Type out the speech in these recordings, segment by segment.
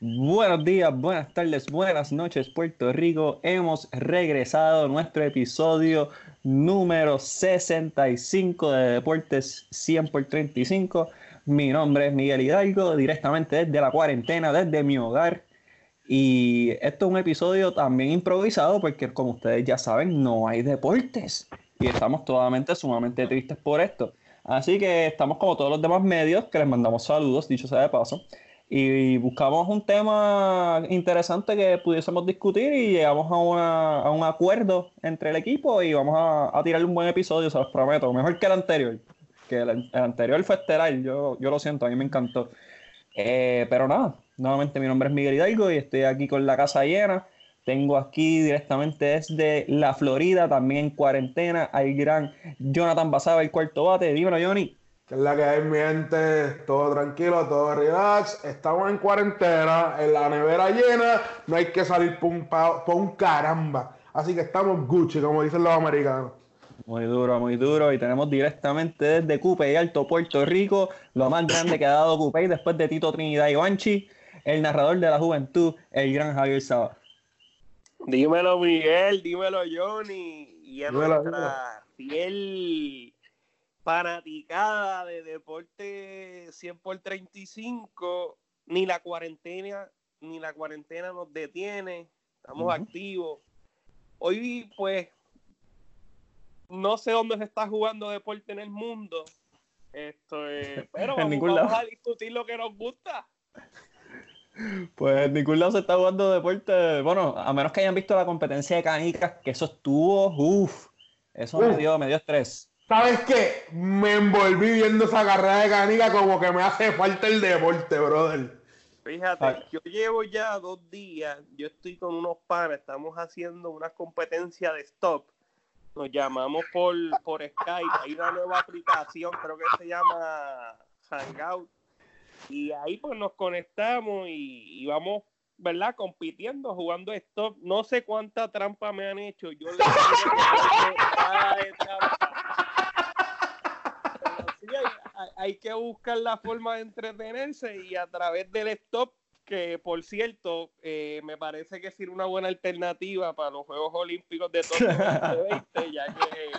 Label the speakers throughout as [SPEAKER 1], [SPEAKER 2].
[SPEAKER 1] Buenos días, buenas tardes, buenas noches, Puerto Rico. Hemos regresado a nuestro episodio número 65 de Deportes 100 por 35. Mi nombre es Miguel Hidalgo, directamente desde la cuarentena, desde mi hogar. Y esto es un episodio también improvisado porque, como ustedes ya saben, no hay deportes. Y estamos totalmente, sumamente tristes por esto. Así que estamos como todos los demás medios, que les mandamos saludos, dicho sea de paso y buscamos un tema interesante que pudiésemos discutir y llegamos a, un acuerdo entre el equipo y vamos a, tirarle un buen episodio, se los prometo, mejor que el anterior, que el, anterior fue estelar, yo, yo lo siento, a mí me encantó. Eh, pero nada, nuevamente mi nombre es Miguel Hidalgo y estoy aquí con la casa llena. Tengo aquí directamente desde la Florida, también en cuarentena, al gran Jonathan Basaba, el cuarto bate. Dímelo, Johnny
[SPEAKER 2] que es la que hay, mi gente, todo tranquilo, todo relax. Estamos en cuarentena, en la nevera llena, no hay que salir por un, caramba. Así que estamos Gucci, como dicen los americanos.
[SPEAKER 1] Muy duro, muy duro. Y tenemos directamente desde Cupey, Alto Puerto Rico, lo más grande que ha dado Cupey después de Tito Trinidad y Banchi, el narrador de la juventud, el gran Javier Saba.
[SPEAKER 3] Dímelo, Miguel, dímelo, Johnny. Y a nuestra fiel fanaticada de deporte 100 por 35, ni la cuarentena, ni la cuarentena nos detiene, estamos activos. Hoy, pues, no sé dónde se está jugando deporte en el mundo, esto pero vamos, a discutir lo que nos gusta.
[SPEAKER 1] Pues en ningún lado se está jugando deporte. Bueno, a menos que hayan visto la competencia de canicas, que eso estuvo, uff, eso me dio, me dio estrés.
[SPEAKER 2] ¿Sabes qué? Me envolví viendo esa carrera de canica como que me hace falta el deporte, brother.
[SPEAKER 3] Fíjate, yo llevo ya dos días, yo estoy con unos panes, estamos haciendo una competencia de stop. Nos llamamos por, por Skype, hay una nueva aplicación, creo que se llama Hangout. Y ahí pues nos conectamos y, y vamos ¿verdad? Compitiendo, jugando stop. No sé cuánta trampa me han hecho. Yo le hay, que buscar la forma de entretenerse y a través del stop, que por cierto, eh, me parece que es una buena alternativa para los Juegos Olímpicos de Tokio 2020, ya que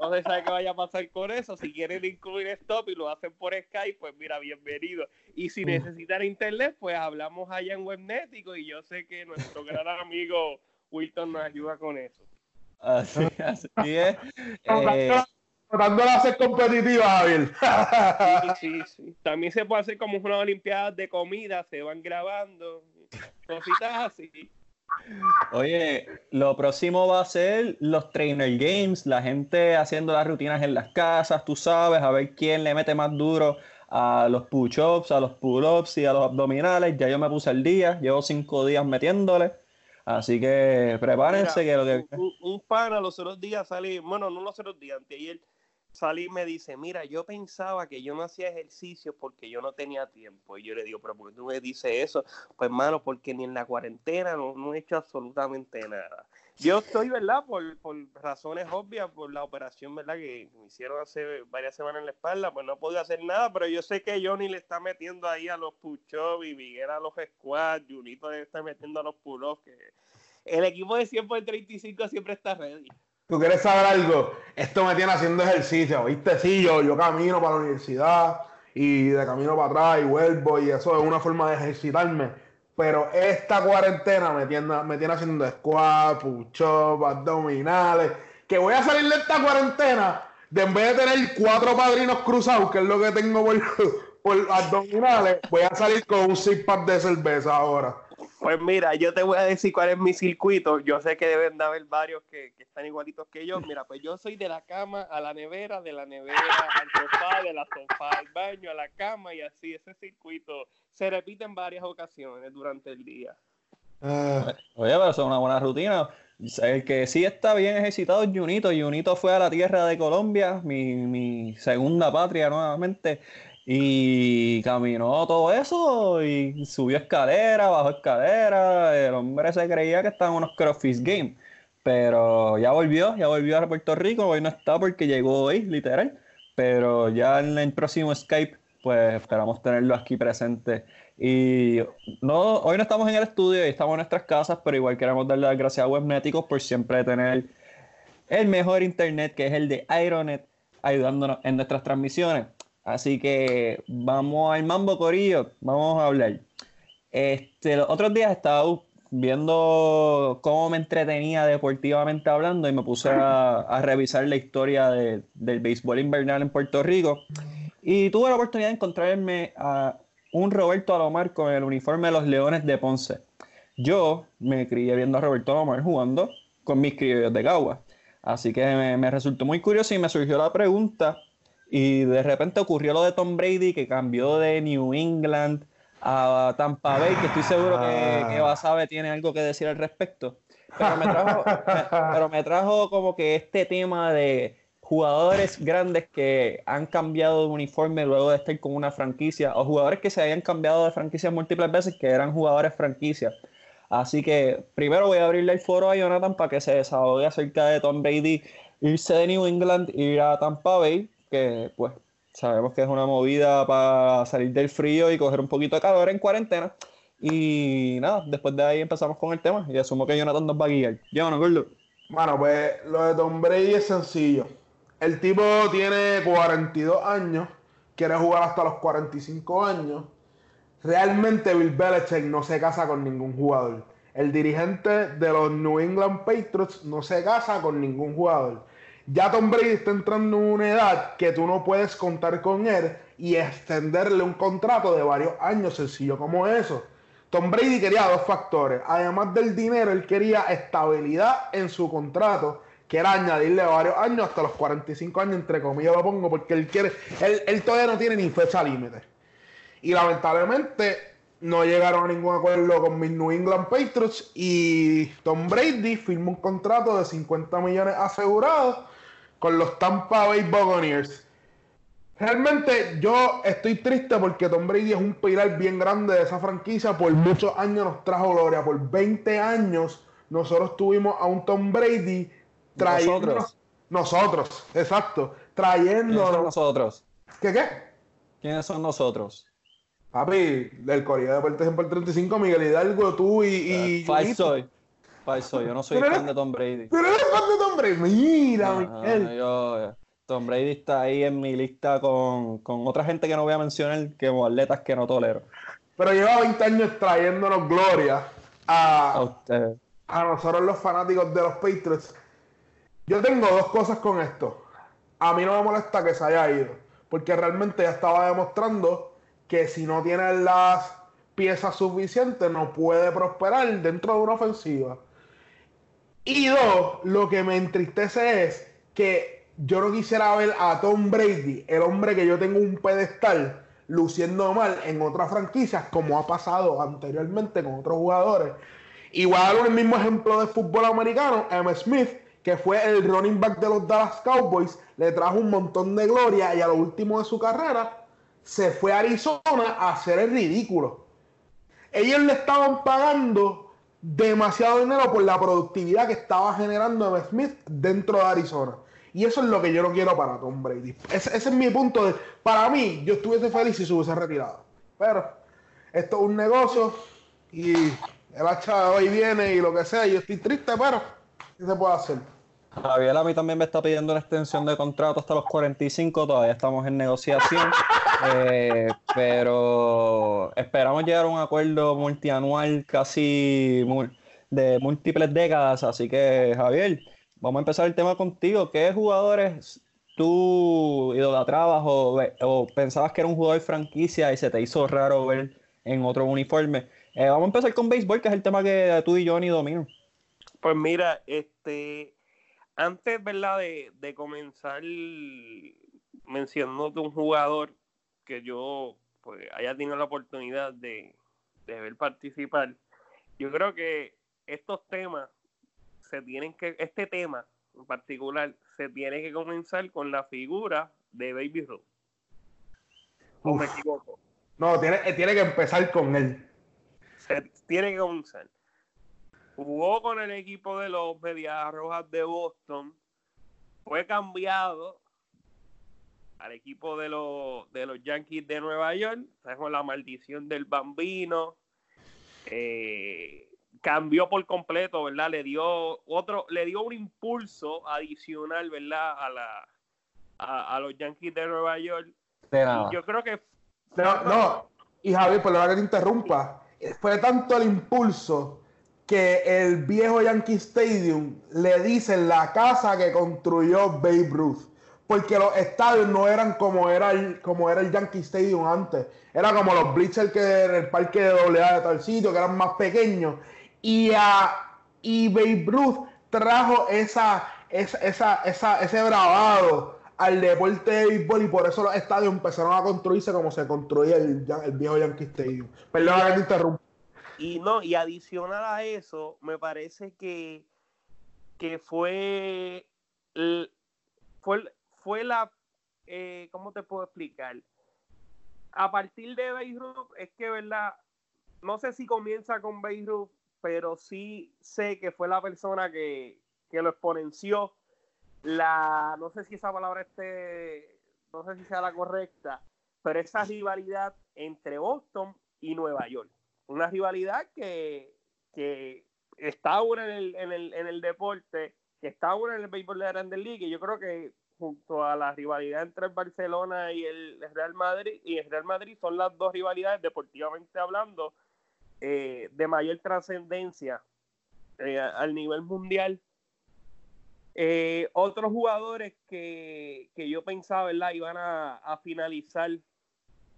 [SPEAKER 3] no se sabe qué vaya a pasar con eso. Si quieren incluir stop y lo hacen por Skype, pues mira, bienvenido. Y si necesitan internet, pues hablamos allá en Webnético y yo sé que nuestro gran amigo Wilton nos ayuda con eso.
[SPEAKER 1] Así, así es. Eh,
[SPEAKER 2] tratando de hacer competitiva, Javier.
[SPEAKER 3] sí, sí, sí. También se puede hacer como unas olimpiadas de comida, se van grabando, cositas así.
[SPEAKER 1] Oye, lo próximo va a ser los trainer games, la gente haciendo las rutinas en las casas, tú sabes, a ver quién le mete más duro a los push-ups, a los pull-ups y a los abdominales. Ya yo me puse el día, llevo cinco días metiéndole. Así que prepárense que lo que...
[SPEAKER 3] Un, un pana los otros días salí, bueno, no los otros días, anteayer salí y me dice, mira, yo pensaba que yo no hacía ejercicio porque yo no tenía tiempo. Y yo le digo, pero ¿por qué tú me dices eso? Pues, hermano, porque ni en la cuarentena no, he hecho absolutamente nada. Yo estoy, ¿verdad? Por, por, razones obvias, por la operación, ¿verdad? Que me hicieron hace varias semanas en la espalda, pues no podía hacer nada, pero yo sé que Johnny le está metiendo ahí a los push-ups y Miguel a los squats, Junito le está metiendo a los pull-ups, que el equipo de 100 por 35 siempre está ready.
[SPEAKER 2] ¿Tú quieres saber algo? Esto me tiene haciendo ejercicio, ¿viste? Sí, yo, yo camino para la universidad y de camino para atrás y vuelvo y eso es una forma de ejercitarme. Pero esta cuarentena me tiene, me tiene haciendo squat, push-up, abdominales. Que voy a salir de esta cuarentena de en vez de tener cuatro padrinos cruzados, que es lo que tengo por, por abdominales, voy a salir con un six pack de cerveza ahora.
[SPEAKER 3] Pues mira, yo te voy a decir cuál es mi circuito. Yo sé que deben de haber varios que, están igualitos que yo. Mira, pues yo soy de la cama a la nevera, de la nevera al sofá, de la sofá al baño, a la cama y así. Ese circuito se repite en varias ocasiones durante el día.
[SPEAKER 1] Ah. Oye, pero eso es una buena rutina. El que sí está bien ejercitado es Junito. Junito fue a la tierra de Colombia, mi, mi segunda patria nuevamente. Y caminó todo eso y subió escalera, bajó escalera. El hombre se creía que estaba en unos CrossFit Games. Pero ya volvió, ya volvió a Puerto Rico. Hoy no está porque llegó hoy, literal. Pero ya en el próximo Skype, pues esperamos tenerlo aquí presente Y no, hoy no estamos en el estudio estamos en nuestras casas, pero igual queremos darle las gracias a Webnéticos por siempre tener el mejor internet que es el de Ironet ayudándonos en nuestras transmisiones. Así que vamos al mambo corillo, vamos a hablar. Este, los otros días estaba viendo cómo me entretenía deportivamente hablando y me puse a, revisar la historia del béisbol invernal en Puerto Rico. Y tuve la oportunidad de encontrarme a un Roberto Alomar con el uniforme de los Leones de Ponce. Yo me crié viendo a Roberto Alomar jugando con mis criollos de Cagua. Así que me, resultó muy curioso y me surgió la pregunta. Y de repente ocurrió lo de Tom Brady que cambió de New England a Tampa Bay, que estoy seguro que, que ah. Basabe tiene algo que decir al respecto. Pero me, trajo, pero me trajo como que este tema de jugadores grandes que han cambiado de uniforme luego de estar con una franquicia, o jugadores que se habían cambiado de franquicia múltiples veces que eran jugadores franquicia. Así que primero voy a abrirle el foro a Jonathan para que se desahogue acerca de Tom Brady irse de New England, ir a Tampa Bay, que pues sabemos que es una movida para salir del frío y coger un poquito de calor en cuarentena. Y nada, después de ahí empezamos con el tema y asumo que Jonathan nos va a guiar. No, acuerdo.
[SPEAKER 2] Bueno, pues lo de Tom Brady es sencillo. El tipo tiene 42 años, quiere jugar hasta los 45 años. Realmente Bill Belichick no se casa con ningún jugador. El dirigente de los New England Patriots no se casa con ningún jugador. Ya Tom Brady está entrando en una edad que tú no puedes contar con él y extenderle un contrato de varios años, sencillo como eso. Tom Brady quería dos factores. Además del dinero, él quería estabilidad en su contrato quiere añadirle varios años, hasta los 45 años, entre comillas lo pongo, porque él quiere, él, todavía no tiene ni fecha límite. Y lamentablemente no llegaron a ningún acuerdo con mis New England Patriots y Tom Brady firmó un contrato de 50 millones asegurados con los Tampa Bay Buccaneers. Realmente yo estoy triste porque Tom Brady es un pilar bien grande de esa franquicia. Por muchos años nos trajo gloria. Por 20 años nosotros tuvimos a un Tom Brady nosotros. Nosotros, exacto. Trayendo.
[SPEAKER 1] ¿Quiénes son nosotros?
[SPEAKER 2] ¿Qué qué?
[SPEAKER 1] ¿Quiénes son nosotros?
[SPEAKER 2] Papi, del Corea de Deportes en el 35, Miguel Hidalgo, tú y.
[SPEAKER 1] y soy. Soy. Yo no soy fan de Tom Brady.
[SPEAKER 2] Pero eres fan de Tom Brady. Mira, Miguel.
[SPEAKER 1] Yo, Tom Brady está ahí en mi lista con, con otra gente que no voy a mencionar, que atletas que no tolero.
[SPEAKER 2] Pero lleva 20 años trayéndonos gloria a, a, a nosotros los fanáticos de los Patriots yo tengo dos cosas con esto. A mí no me molesta que se haya ido, porque realmente ya estaba demostrando que si no tiene las piezas suficientes no puede prosperar dentro de una ofensiva. Y dos, lo que me entristece es que yo no quisiera ver a Tom Brady, el hombre que yo tengo un pedestal, luciendo mal en otras franquicias, como ha pasado anteriormente con otros jugadores. Igual un mismo ejemplo de fútbol americano, M. Smith, que fue el running back de los Dallas Cowboys, le trajo un montón de gloria y a lo último de su carrera se fue a Arizona a hacer el ridículo. Ellos le estaban pagando demasiado dinero por la productividad que estaba generando Emmitt Smith dentro de Arizona. Y eso es lo que yo no quiero para Tom Brady. Ese, es mi punto. De, para mí, yo estuviese feliz si se hubiese retirado. Pero esto es un negocio y el hacha hoy viene y lo que sea. Yo estoy triste, pero ¿qué se puede hacer?
[SPEAKER 1] Javier a mí también me está pidiendo una extensión de contrato hasta los 45, todavía estamos en negociación, eh, pero esperamos llegar a un acuerdo multianual casi de múltiples décadas, así que Javier, vamos a empezar el tema contigo. ¿Qué jugadores tú idolatrabas o, o pensabas que era un jugador franquicia y se te hizo raro ver en otro uniforme? Eh, vamos a empezar con béisbol, que es el tema que tú y Johnny dominan.
[SPEAKER 3] Pues mira, este antes, ¿verdad? De, de comenzar mencionándote un jugador que yo pues haya tenido la oportunidad de, ver participar, yo creo que estos temas se tienen que, este tema en particular, se tiene que comenzar con la figura de Baby Ruth. ¿O me equivoco?
[SPEAKER 2] No, tiene, tiene que empezar con él.
[SPEAKER 3] Se tiene que comenzar jugó con el equipo de los Medias Rojas de Boston, fue cambiado al equipo de los, de los Yankees de Nueva York, con la maldición del bambino. Eh, cambió por completo, ¿verdad? Le dio otro, le dio un impulso adicional, ¿verdad? A la a, los Yankees de Nueva York. yo creo que
[SPEAKER 2] no, no, y Javier, por la que te interrumpa, fue tanto el impulso que el viejo Yankee Stadium le dice la casa que construyó Babe Ruth. Porque los estadios no eran como era el, como era el Yankee Stadium antes. Era como los bleachers que en el parque de AA de tal sitio, que eran más pequeños. Y, a, y Babe Ruth trajo esa, esa, esa, esa, ese bravado al deporte de béisbol y por eso los estadios empezaron a construirse como se construía el, viejo Yankee Stadium. Perdón que te interrumpa.
[SPEAKER 3] Y no, y adicional a eso, me parece que, que fue, fue, fue la, eh, ¿cómo te puedo explicar? A partir de Beirut, es que, ¿verdad? No sé si comienza con Beirut, pero sí sé que fue la persona que, que lo exponenció la, no sé si esa palabra esté, no sé si sea la correcta, pero esa rivalidad entre Boston y Nueva York. Una rivalidad que, que está ahora en el, en, el, en el deporte, que está ahora en el béisbol de la Grande Liga, y yo creo que junto a la rivalidad entre el Barcelona y el Real Madrid, y el Real Madrid son las dos rivalidades deportivamente hablando eh, de mayor trascendencia eh, al nivel mundial eh, otros jugadores que, yo pensaba, ¿verdad? Iban a, finalizar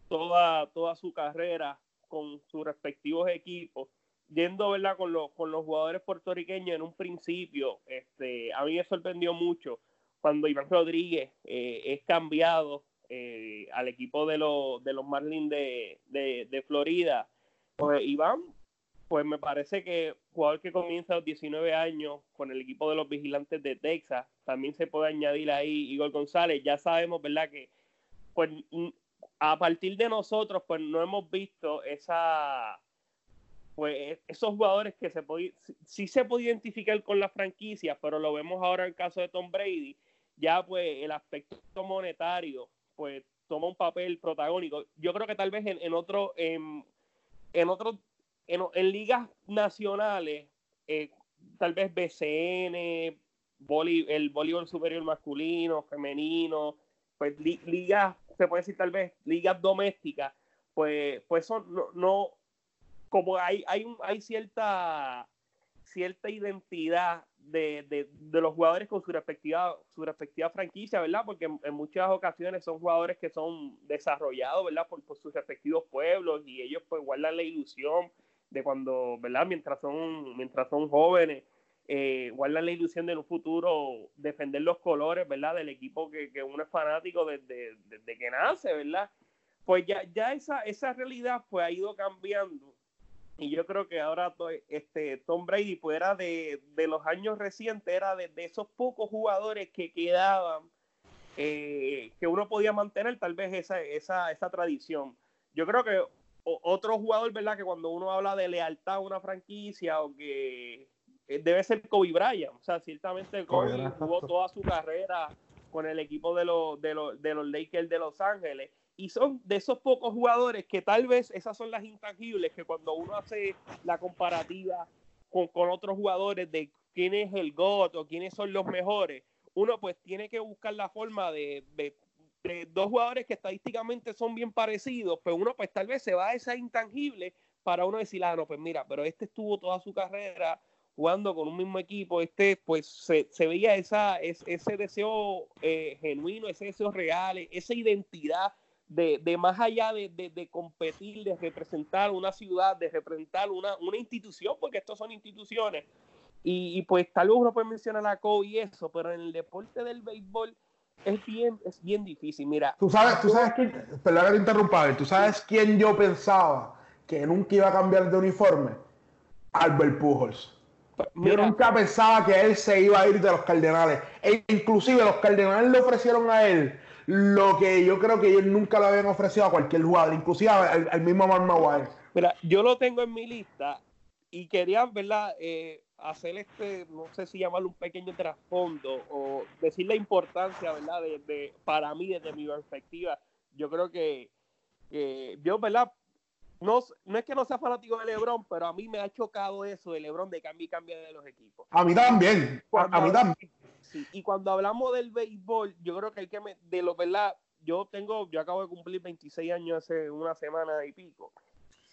[SPEAKER 3] toda, toda su carrera con sus respectivos equipos, yendo, ¿verdad? Con, los, con los jugadores puertorriqueños en un principio, este, a mí me sorprendió mucho cuando Iván Rodríguez eh, es cambiado eh, al equipo de, los, de los Marlins de, de Florida. Pues Iván pues me parece que jugador que comienza a los 19 años con el equipo de los vigilantes de Texas, también se puede añadir ahí Igor González. Ya sabemos, ¿verdad? Que pues a partir de nosotros, pues no hemos visto esa, pues esos jugadores que se puede, sí se puede identificar con la franquicia, pero lo vemos ahora en el caso de Tom Brady, ya pues el aspecto monetario, pues toma un papel protagónico. Yo creo que tal vez en, en otro, en, en otros en, ligas nacionales, eh, tal vez BCN, el voleibol superior masculino, femenino, pues ligas, se puede decir tal vez ligas domésticas, pues, pues son, no, como hay, hay, hay cierta, cierta identidad de, los jugadores con su respectiva, su respectiva franquicia, ¿verdad? Porque en, muchas ocasiones son jugadores que son desarrollados, ¿verdad? Por, sus respectivos pueblos y ellos pues guardan la ilusión de cuando, ¿verdad? Mientras son, mientras son jóvenes, eh, guardan la ilusión de en un futuro defender los colores, ¿verdad? Del equipo que, que uno es fanático desde, que nace, ¿verdad? Pues ya, ya esa, esa realidad pues ha ido cambiando. Y yo creo que ahora este, Tom Brady fuera de, de los años recientes, era de, esos pocos jugadores que quedaban, eh, que uno podía mantener tal vez esa, esa, esa tradición. Yo creo que otro jugador, ¿verdad? Que cuando uno habla de lealtad a una franquicia o que eh, debe ser Kobe Bryant. O sea, ciertamente Kobe jugó toda su carrera con el equipo de los, de, los, de los Lakers de Los Ángeles. Y son de esos pocos jugadores que tal vez esas son las intangibles que cuando uno hace la comparativa con, con otros jugadores de quién es el GOAT o quiénes son los mejores, uno pues tiene que buscar la forma de, de dos jugadores que estadísticamente son bien parecidos, pues uno pues tal vez se va a esa intangible para uno decir, ah, no, pues mira, pero este estuvo toda su carrera jugando con un mismo equipo, este pues se, veía esa, ese deseo eh, genuino, ese deseo real, esa identidad de, más allá de, competir, de representar una ciudad, de representar una, una institución, porque estos son instituciones. Y, y, pues tal vez uno puede mencionar a Kobe y eso, pero en el deporte del béisbol es bien, es bien difícil. Mira.
[SPEAKER 2] Tú sabes, tú sabes quién, perdón que te interrumpa, tú sabes quién yo pensaba que nunca iba a cambiar de uniforme. Albert Pujols. Pues, yo nunca pensaba que él se iba a ir de los Cardenales. E inclusive los Cardenales le ofrecieron a él lo que yo creo que ellos nunca le habían ofrecido a cualquier jugador, inclusive al, mismo Mark Maguire.
[SPEAKER 3] Mira, yo lo tengo en mi lista y quería, ¿verdad? Eh, hacer este, no sé si llamarlo un pequeño trasfondo o decir la importancia, ¿verdad? De, para mí, desde mi perspectiva, yo creo que, yo, ¿verdad? No, no es que no sea fanático de LeBron, pero a mí me ha chocado eso de LeBron de cambio y cambio de los equipos.
[SPEAKER 2] A mí también, a, mí también.
[SPEAKER 3] Y cuando hablamos del béisbol, yo creo que hay que, de lo, ¿verdad? Yo tengo, yo acabo de cumplir 26 años hace una semana y pico.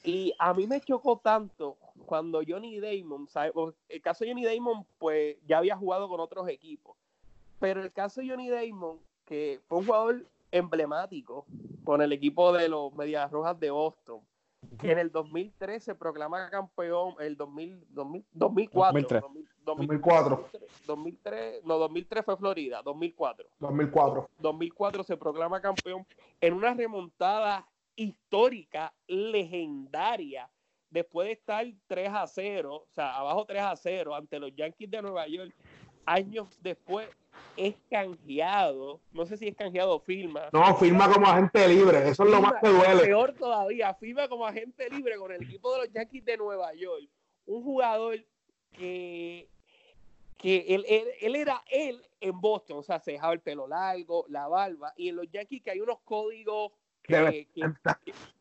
[SPEAKER 3] Y a mí me chocó tanto cuando Johnny Damon, el caso de Johnny Damon, pues ya había jugado con otros equipos. Pero el caso de Johnny Damon, que fue un jugador emblemático con el equipo de los Medias Rojas de Boston, que en el 2003 se proclama campeón, el 2000, 2004,
[SPEAKER 2] 2004.
[SPEAKER 3] 2003, no, 2003 fue Florida, 2004.
[SPEAKER 2] 2004.
[SPEAKER 3] 2004 se proclama campeón en una remontada histórica, legendaria, después de estar 3 a 0, o sea, abajo 3 a 0 ante los Yankees de Nueva York, años después es canjeado, no sé si es canjeado o firma.
[SPEAKER 2] No, firma como agente libre, eso es lo más que duele.
[SPEAKER 3] Peor todavía, firma como agente libre con el equipo de los Yankees de Nueva York. Un jugador que, que él, él, era él en Boston, o sea, se dejaba el pelo largo, la barba, y en los Yankees que hay unos códigos de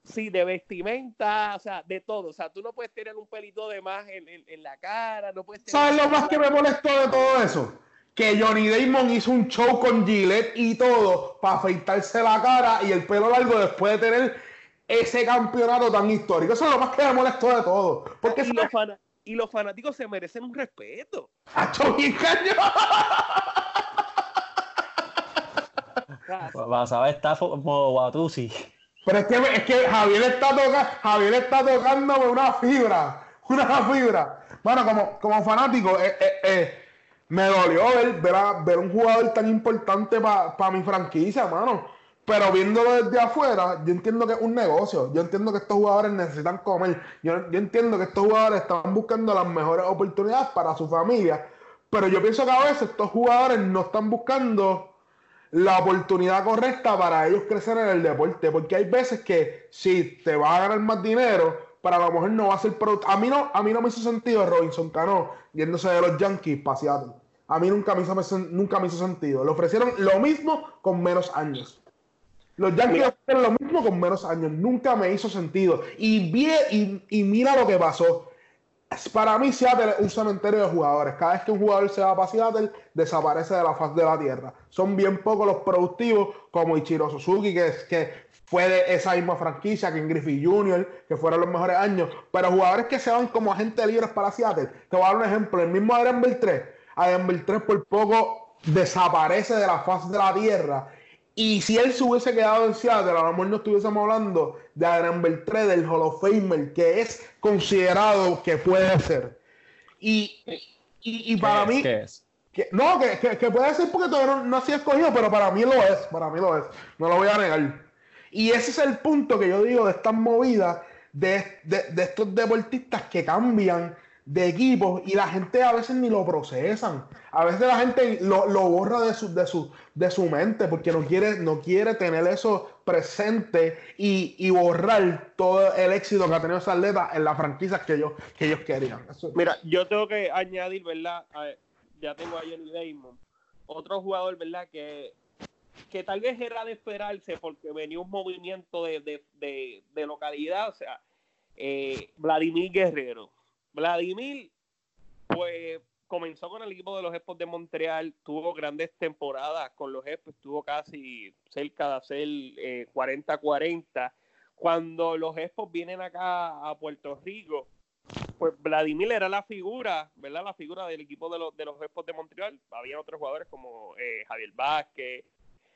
[SPEAKER 3] sí, de vestimenta, o sea, de todo. O sea, tú no puedes tener un pelito de más en, en, la cara, no puedes
[SPEAKER 2] ¿Sabes lo más que me molestó de todo eso? Que Johnny Damon hizo un show con Gillette y todo para afeitarse la cara y el pelo largo después de tener ese campeonato tan histórico. Eso es lo más que me molestó de todo. Porque
[SPEAKER 3] y, los, y los fanáticos se merecen un respeto.
[SPEAKER 2] ¡A
[SPEAKER 1] Vas a ver, está como Guatusi.
[SPEAKER 2] Pero es que, es que Javier está tocando, Javier está tocándome una fibra, una fibra. Bueno, como, como fanático, eh, eh, eh, me dolió ver, ver, un jugador tan importante para mi franquicia, mano. Pero viéndolo desde afuera, yo entiendo que es un negocio. Yo entiendo que estos jugadores necesitan comer. Yo, yo entiendo que estos jugadores están buscando las mejores oportunidades para su familia. Pero yo pienso que a veces estos jugadores no están buscando la oportunidad correcta para ellos crecer en el deporte. Porque hay veces que si te vas a ganar más dinero, para la mujer no va a ser producto. A mí no, a mí no me hizo sentido Robinson Cano yéndose de los Yankees Seattle. A mí nunca me, hizo, nunca me hizo sentido. Le ofrecieron lo mismo con menos años. Los Yankees ofrecieron lo mismo con menos años. Nunca me hizo sentido. Y, vi, y mira lo que pasó para mí Seattle es un cementerio de jugadores. Cada vez que un jugador se va para Seattle, desaparece de la faz de la tierra. Son bien pocos los productivos, como Ichiro Suzuki, que, que fue de esa misma franquicia, que en Griffey Jr., que fueron los mejores años. Pero jugadores que se van como agentes libres para Seattle. Te voy a dar un ejemplo. El mismo Adrian 3. Adrian 3 por poco desaparece de la faz de la tierra y si él se hubiese quedado en Seattle, a lo mejor no estuviésemos hablando de Adrian Beltré, del Hall of Famer, que es considerado que puede ser. Y, y, para mí.
[SPEAKER 1] es?
[SPEAKER 2] Que, no, que, que, puede ser porque todavía no, no ha sido escogido, pero para mí lo es. Para mí lo es. No lo voy a negar. Y ese es el punto que yo digo de estas movidas de, de, de estos deportistas que cambian de equipos y la gente a veces ni lo procesan. A veces la gente lo, borra de su, de, su, de su mente porque no quiere, no quiere tener eso presente y, borrar todo el éxito que ha tenido esa atleta en las franquicias que ellos, que ellos querían.
[SPEAKER 3] Mira, yo tengo que añadir, ¿verdad? ya tengo a Johnny Damon, otro jugador, ¿verdad? Que, que tal vez era de esperarse porque venía un movimiento de, localidad, o sea, eh, Vladimir Guerrero Vladimir, pues comenzó con el equipo de los Expos de Montreal, tuvo grandes temporadas con los Expos, estuvo casi cerca de hacer 40-40. Eh, Cuando los Expos vienen acá a Puerto Rico, pues Vladimir era la figura, ¿verdad? La figura del equipo de los, de los Expos de Montreal. Había otros jugadores como eh, Javier Vázquez,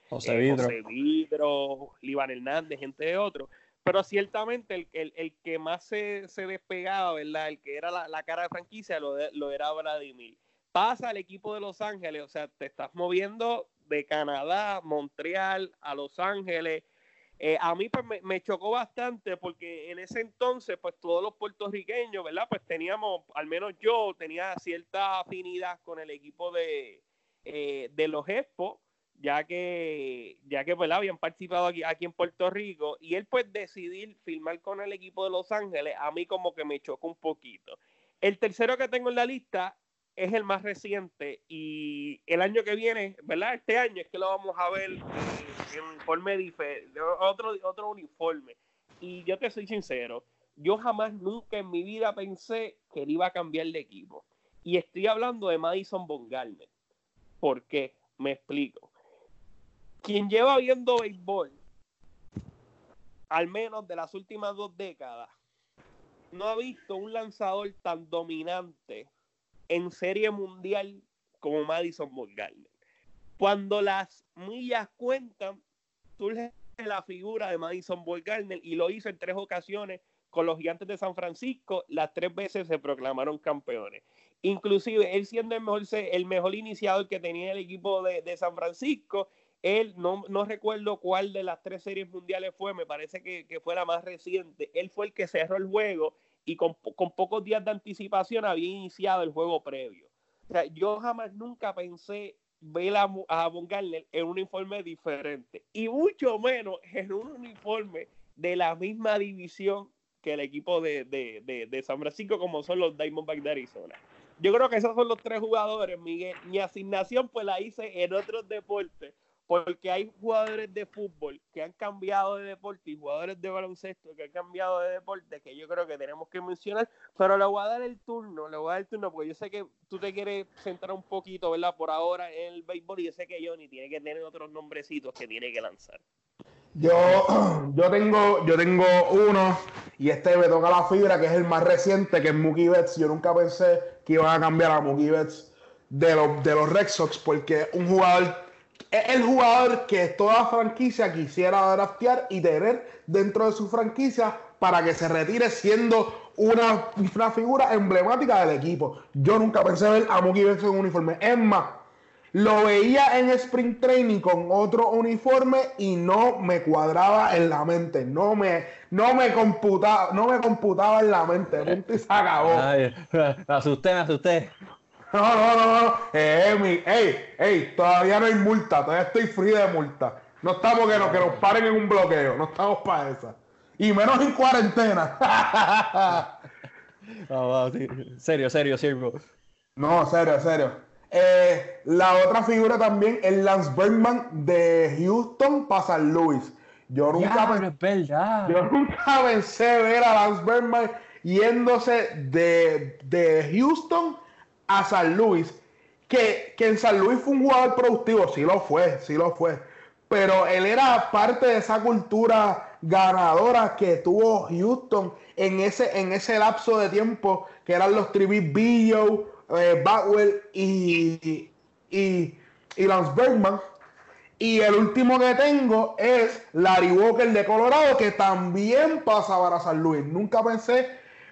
[SPEAKER 1] José eh, Vidro.
[SPEAKER 3] José Vidro, Hernández, entre otros pero ciertamente el, el, el que más se, se, despegaba, ¿verdad? El que era la, la cara de franquicia lo, lo, era Vladimir. Pasa al equipo de Los Ángeles, o sea, te estás moviendo de Canadá, Montreal, a Los Ángeles. Eh, a mí pues, me, me, chocó bastante porque en ese entonces, pues todos los puertorriqueños, ¿verdad? Pues teníamos, al menos yo, tenía cierta afinidad con el equipo de, eh, de los Expo ya que, ya que pues, habían participado aquí, aquí en Puerto Rico, y él pues decidir filmar con el equipo de Los Ángeles, a mí como que me chocó un poquito. El tercero que tengo en la lista es el más reciente y el año que viene, ¿verdad? Este año es que lo vamos a ver en uniforme diferente, otro, otro uniforme. Y yo te soy sincero, yo jamás nunca en mi vida pensé que él iba a cambiar de equipo. Y estoy hablando de Madison Bongarner. ¿Por qué? Me explico. Quien lleva viendo béisbol, al menos de las últimas dos décadas, no ha visto un lanzador tan dominante en serie mundial como Madison Bumgarner. Cuando las millas cuentan, surge la figura de Madison Bumgarner y lo hizo en tres ocasiones con los gigantes de San Francisco. Las tres veces se proclamaron campeones. Inclusive él siendo el mejor, el mejor iniciador que tenía el equipo de, de San Francisco él, no, no, recuerdo cuál de las tres series mundiales fue, me parece que, que, fue la más reciente. Él fue el que cerró el juego y con, con, pocos días de anticipación había iniciado el juego previo. O sea, yo jamás nunca pensé ver a, a Von Garner en un uniforme diferente y mucho menos en un uniforme de la misma división que el equipo de, de, de, San Francisco como son los Diamondbacks de Arizona. Yo creo que esos son los tres jugadores, Miguel. Mi asignación pues la hice en otros deportes, porque hay jugadores de fútbol que han cambiado de deporte y jugadores de baloncesto que han cambiado de deporte que yo creo que tenemos que mencionar, pero le voy a dar el turno, le voy a dar el turno porque yo sé que tú te quieres centrar un poquito, ¿verdad? Por ahora en el béisbol y yo sé que Johnny tiene que tener otros nombrecitos que tiene que lanzar.
[SPEAKER 2] Yo, yo tengo, yo tengo uno y este me toca la fibra que es el más reciente, que es Mookie Betts. Yo nunca pensé que iban a cambiar a Mookie Betts de los, de los Red Sox porque un jugador es el jugador que toda franquicia quisiera draftear y tener dentro de su franquicia para que se retire siendo una, una figura emblemática del equipo. Yo nunca pensé ver a Mookie Betts en un uniforme. Es más, lo veía en Spring Training con otro uniforme y no me cuadraba en la mente. No me, no me computaba, no me computaba en la mente. Punto y se acabó.
[SPEAKER 1] Ay, me asusté, me asusté.
[SPEAKER 2] No, no, no, no. Eh, mi, ey, ey, todavía no hay multa, todavía estoy free de multa. No estamos que nos, que nos paren en un bloqueo, no estamos para esa. Y menos en cuarentena.
[SPEAKER 1] no, no, sí. Serio, serio, serio.
[SPEAKER 2] No, serio, serio. Eh, la otra figura también es Lance Bergman de Houston para San Luis. Yo nunca,
[SPEAKER 1] ya,
[SPEAKER 2] yo nunca pensé ver a Lance Bergman yéndose de, de Houston a San Luis, que, que, en San Luis fue un jugador productivo, sí lo fue, sí lo fue, pero él era parte de esa cultura ganadora que tuvo Houston en ese, en ese lapso de tiempo, que eran los tribis Billo, eh, Bagwell y, y, y Lance Bergman. Y el último que tengo es Larry Walker de Colorado, que también pasa para San Luis. Nunca pensé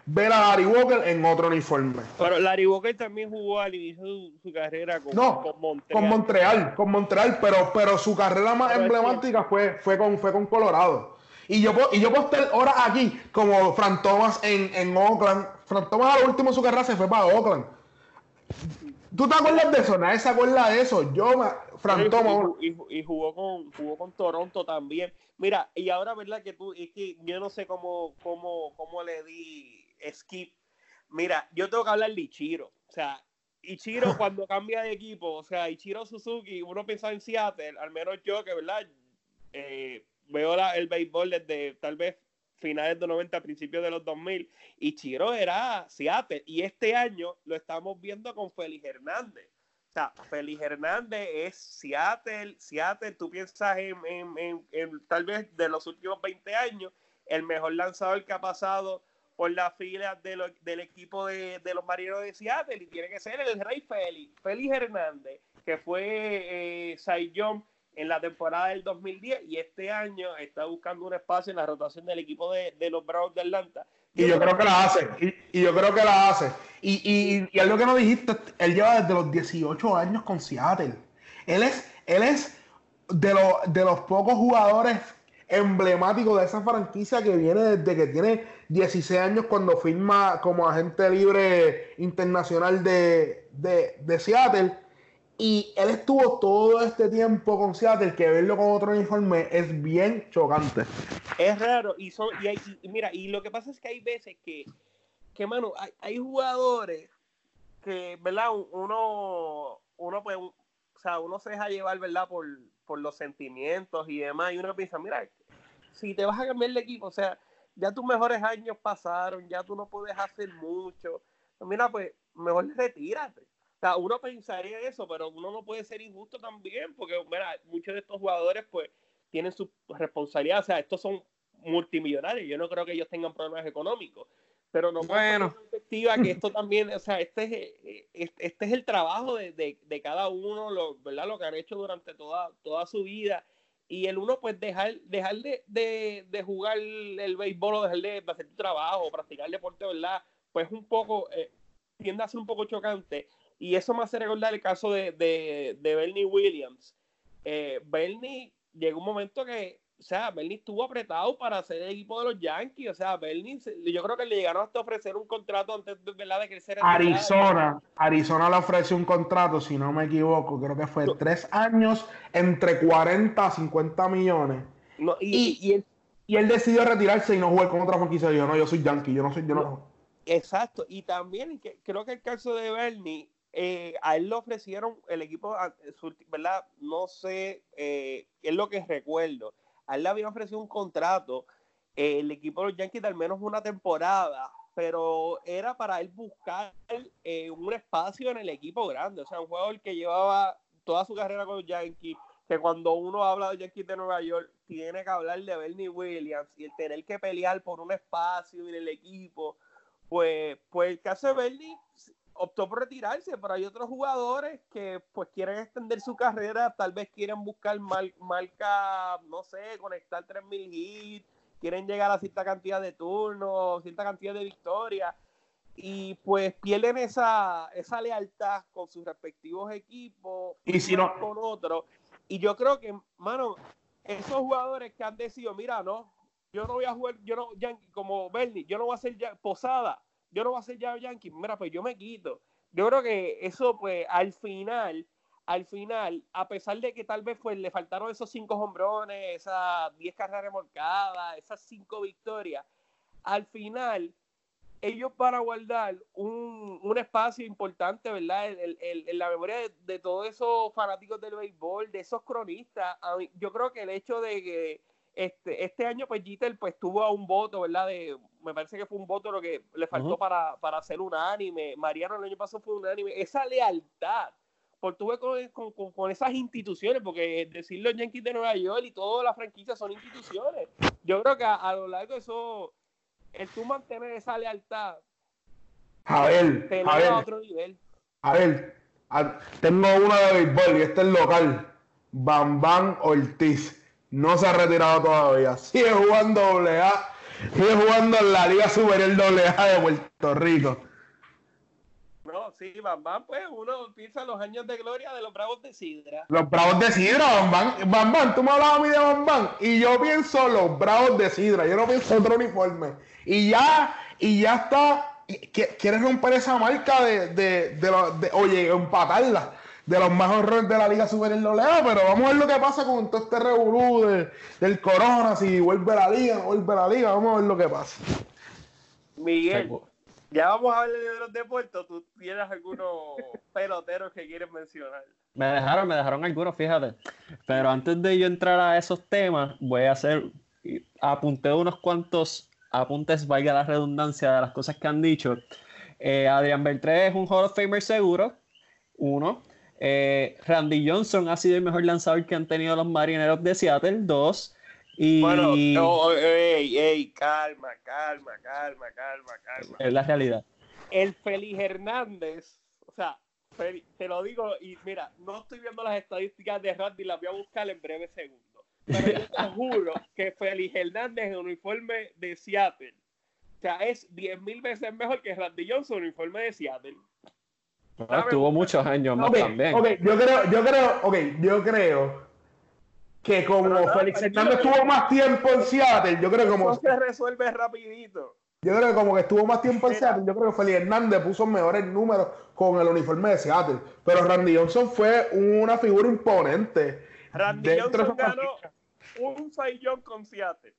[SPEAKER 2] ver a Larry Walker en otro uniforme.
[SPEAKER 3] Pero Larry Walker también jugó al inicio de su, carrera con,
[SPEAKER 2] no,
[SPEAKER 3] con Montreal.
[SPEAKER 2] Con Montreal, con Montreal, pero, pero su carrera más
[SPEAKER 3] Pero
[SPEAKER 2] emblemática fue, fue, con, fue con Colorado. Y yo, y yo puedo estar ahora aquí, como Fran Thomas en, en Oakland. Fran Thomas a lo último de su carrera se fue para Oakland. ¿Tú te acuerdas de eso? Nadie se acuerda de eso. Yo, me- Fran Thomas.
[SPEAKER 3] y, y- y jugó con jugó con Toronto también. Mira, y ahora verdad que tú es que yo no sé cómo cómo cómo le di skip. Mira, yo tengo que hablar de Ichiro, o sea, Ichiro cuando cambia de equipo, o sea, Ichiro Suzuki, uno piensa en Seattle, al menos yo que verdad eh, veo la- el béisbol desde tal vez finales de los 90, principios de los 2000, Ichiro era Seattle y este año lo estamos viendo con Félix Hernández. O sea, Félix Hernández es Seattle, Seattle, tú piensas en, en- en- en tal vez de los últimos 20 años, el mejor lanzador que ha pasado por las filas de lo- del equipo de, de los marineros de Seattle y tiene que ser el rey Félix, Félix Hernández, que fue eh, en la temporada del 2010 y este año está buscando un espacio en la rotación del equipo de, de los Bravos de Atlanta.
[SPEAKER 2] Y yo creo que la hace. Y, yo creo que la hace. Y, y, y algo que no dijiste, él lleva desde los 18 años con Seattle. Él es, él es de, los de los pocos jugadores emblemáticos de esa franquicia que viene desde que tiene 16 años cuando firma como agente libre internacional de, de, de Seattle. Y él estuvo todo este tiempo con Seattle, que verlo con otro uniforme es bien chocante.
[SPEAKER 3] Es raro y son y, hay, y mira y lo que pasa es que hay veces que que mano, hay, hay jugadores que, ¿verdad? Uno, uno pues, o sea, uno se deja llevar, ¿verdad? Por, por los sentimientos y demás, y uno piensa, mira, si te vas a cambiar de equipo, o sea, ya tus mejores años pasaron, ya tú no puedes hacer mucho, pues mira, pues mejor retírate. O sea, uno pensaría eso, pero uno no puede ser injusto también, porque mira, muchos de estos jugadores pues tienen su responsabilidad, o sea, estos son multimillonarios, yo no creo que ellos tengan problemas económicos, pero no
[SPEAKER 2] bueno.
[SPEAKER 3] perspectiva que esto también, o sea, este es, este es el trabajo de, de, de, cada uno, lo, ¿verdad? Lo que han hecho durante toda, toda su vida. Y el uno, pues, dejar, dejar de, de, de jugar el béisbol o dejar de hacer tu trabajo, practicar deporte, ¿verdad? Pues un poco, eh, tiende a ser un poco chocante. Y eso me hace recordar el caso de, de, de Bernie Williams. Eh, Bernie llegó un momento que o sea, Bernie estuvo apretado para hacer el equipo de los Yankees. O sea, Bernie, yo creo que le llegaron hasta ofrecer un contrato antes de, ¿verdad? de crecer.
[SPEAKER 2] Arizona, Arizona le ofreció un contrato, si no me equivoco, creo que fue tres años entre 40 a 50 millones.
[SPEAKER 3] No, y,
[SPEAKER 2] y, y, él, y, él, decidió retirarse y no jugar con otra franquicia. Yo no, yo soy Yankee, yo no soy, yo no. no.
[SPEAKER 3] Exacto, y también que, creo que el caso de Bernie, eh, a él le ofrecieron el equipo, ¿verdad? No sé, eh, es lo que recuerdo a él le había ofrecido un contrato, eh, el equipo de los Yankees de al menos una temporada, pero era para él buscar eh, un espacio en el equipo grande, o sea, un jugador que llevaba toda su carrera con los Yankees, que cuando uno habla de Yankees de Nueva York, tiene que hablar de Bernie Williams y el tener que pelear por un espacio en el equipo, pues, pues el caso de Bernie optó por retirarse, pero hay otros jugadores que pues quieren extender su carrera, tal vez quieren buscar mal, marca, no sé, conectar 3000 hits, quieren llegar a cierta cantidad de turnos, cierta cantidad de victorias, y pues pierden esa, esa lealtad con sus respectivos equipos
[SPEAKER 2] y si no
[SPEAKER 3] con otros. Y yo creo que, mano, esos jugadores que han decidido, mira, no, yo no voy a jugar, yo no, Yankee, como Bernie, yo no voy a hacer ya, posada, yo no voy a ser ya Yankee, mira, pues yo me quito. Yo creo que eso, pues, al final, al final, a pesar de que tal vez pues, le faltaron esos cinco hombrones, esas diez carreras remolcadas, esas cinco victorias, al final, ellos van a guardar un, un espacio importante, ¿verdad? En, la memoria de, todos esos fanáticos del béisbol, de esos cronistas. Yo creo que el hecho de que este, este año, pues Jeter pues tuvo a un voto, ¿verdad? De, me parece que fue un voto lo que le faltó uh -huh. para, para hacer unánime. Mariano el año pasado fue unánime. Esa lealtad, tuve con, con, con, esas instituciones, porque decir los Yankees de Nueva York y todas las franquicias son instituciones. Yo creo que a, a lo largo de eso, el tú mantener esa lealtad,
[SPEAKER 2] a ver,
[SPEAKER 3] te
[SPEAKER 2] a ver,
[SPEAKER 3] a otro nivel.
[SPEAKER 2] A ver, tengo una de béisbol y este es local. Bam Bam Ortiz no se ha retirado todavía. Sigue jugando doble A, sigue jugando en la Liga Superior doble A de Puerto Rico.
[SPEAKER 3] No, sí, Bam Bam, pues uno piensa los años de gloria de los Bravos de Sidra.
[SPEAKER 2] Los Bravos de Sidra, Bam Bam. Bam Bam, tú me hablabas a mí de Bam Bam. Y yo pienso los Bravos de Sidra. Yo no pienso otro uniforme. Y ya, y ya está. Quieres romper esa marca de, de, de, de oye, empatarla de los más horrores de la Liga Superior Lolea, pero vamos a ver lo que pasa con todo este revolú de, del Corona, si vuelve la Liga, no vuelve la Liga, vamos a ver lo que pasa.
[SPEAKER 3] Miguel, ya vamos a hablar de los deportes, ¿tú tienes algunos peloteros que quieres mencionar?
[SPEAKER 1] Me dejaron, me dejaron algunos, fíjate. Pero antes de yo entrar a esos temas, voy a hacer, apunté unos cuantos apuntes, valga la redundancia, de las cosas que han dicho. Eh, Adrián Beltré es un Hall of Famer seguro, uno. Eh, Randy Johnson ha sido el mejor lanzador que han tenido los marineros de Seattle, dos. Y...
[SPEAKER 3] Bueno, no, ey, ey, calma, calma, calma, calma, calma.
[SPEAKER 1] Es la realidad.
[SPEAKER 3] El Félix Hernández, o sea, te lo digo, y mira, no estoy viendo las estadísticas de Randy, las voy a buscar en breve segundo. Pero yo te juro que Félix Hernández en uniforme de Seattle, o sea, es 10 mil veces mejor que Randy Johnson en uniforme de Seattle.
[SPEAKER 1] Bueno, estuvo muchos años más
[SPEAKER 2] okay,
[SPEAKER 1] también.
[SPEAKER 2] Okay, yo creo, yo creo, okay, yo creo que como no, Félix Hernández estuvo más tiempo en Seattle, yo creo que como
[SPEAKER 3] no se resuelve rapidito.
[SPEAKER 2] Yo creo que como que estuvo más tiempo en. Seattle, yo creo que Félix Hernández puso mejores números con el uniforme de Seattle, pero Randy Johnson fue una figura imponente.
[SPEAKER 3] Randy Johnson ganó un Young con Seattle.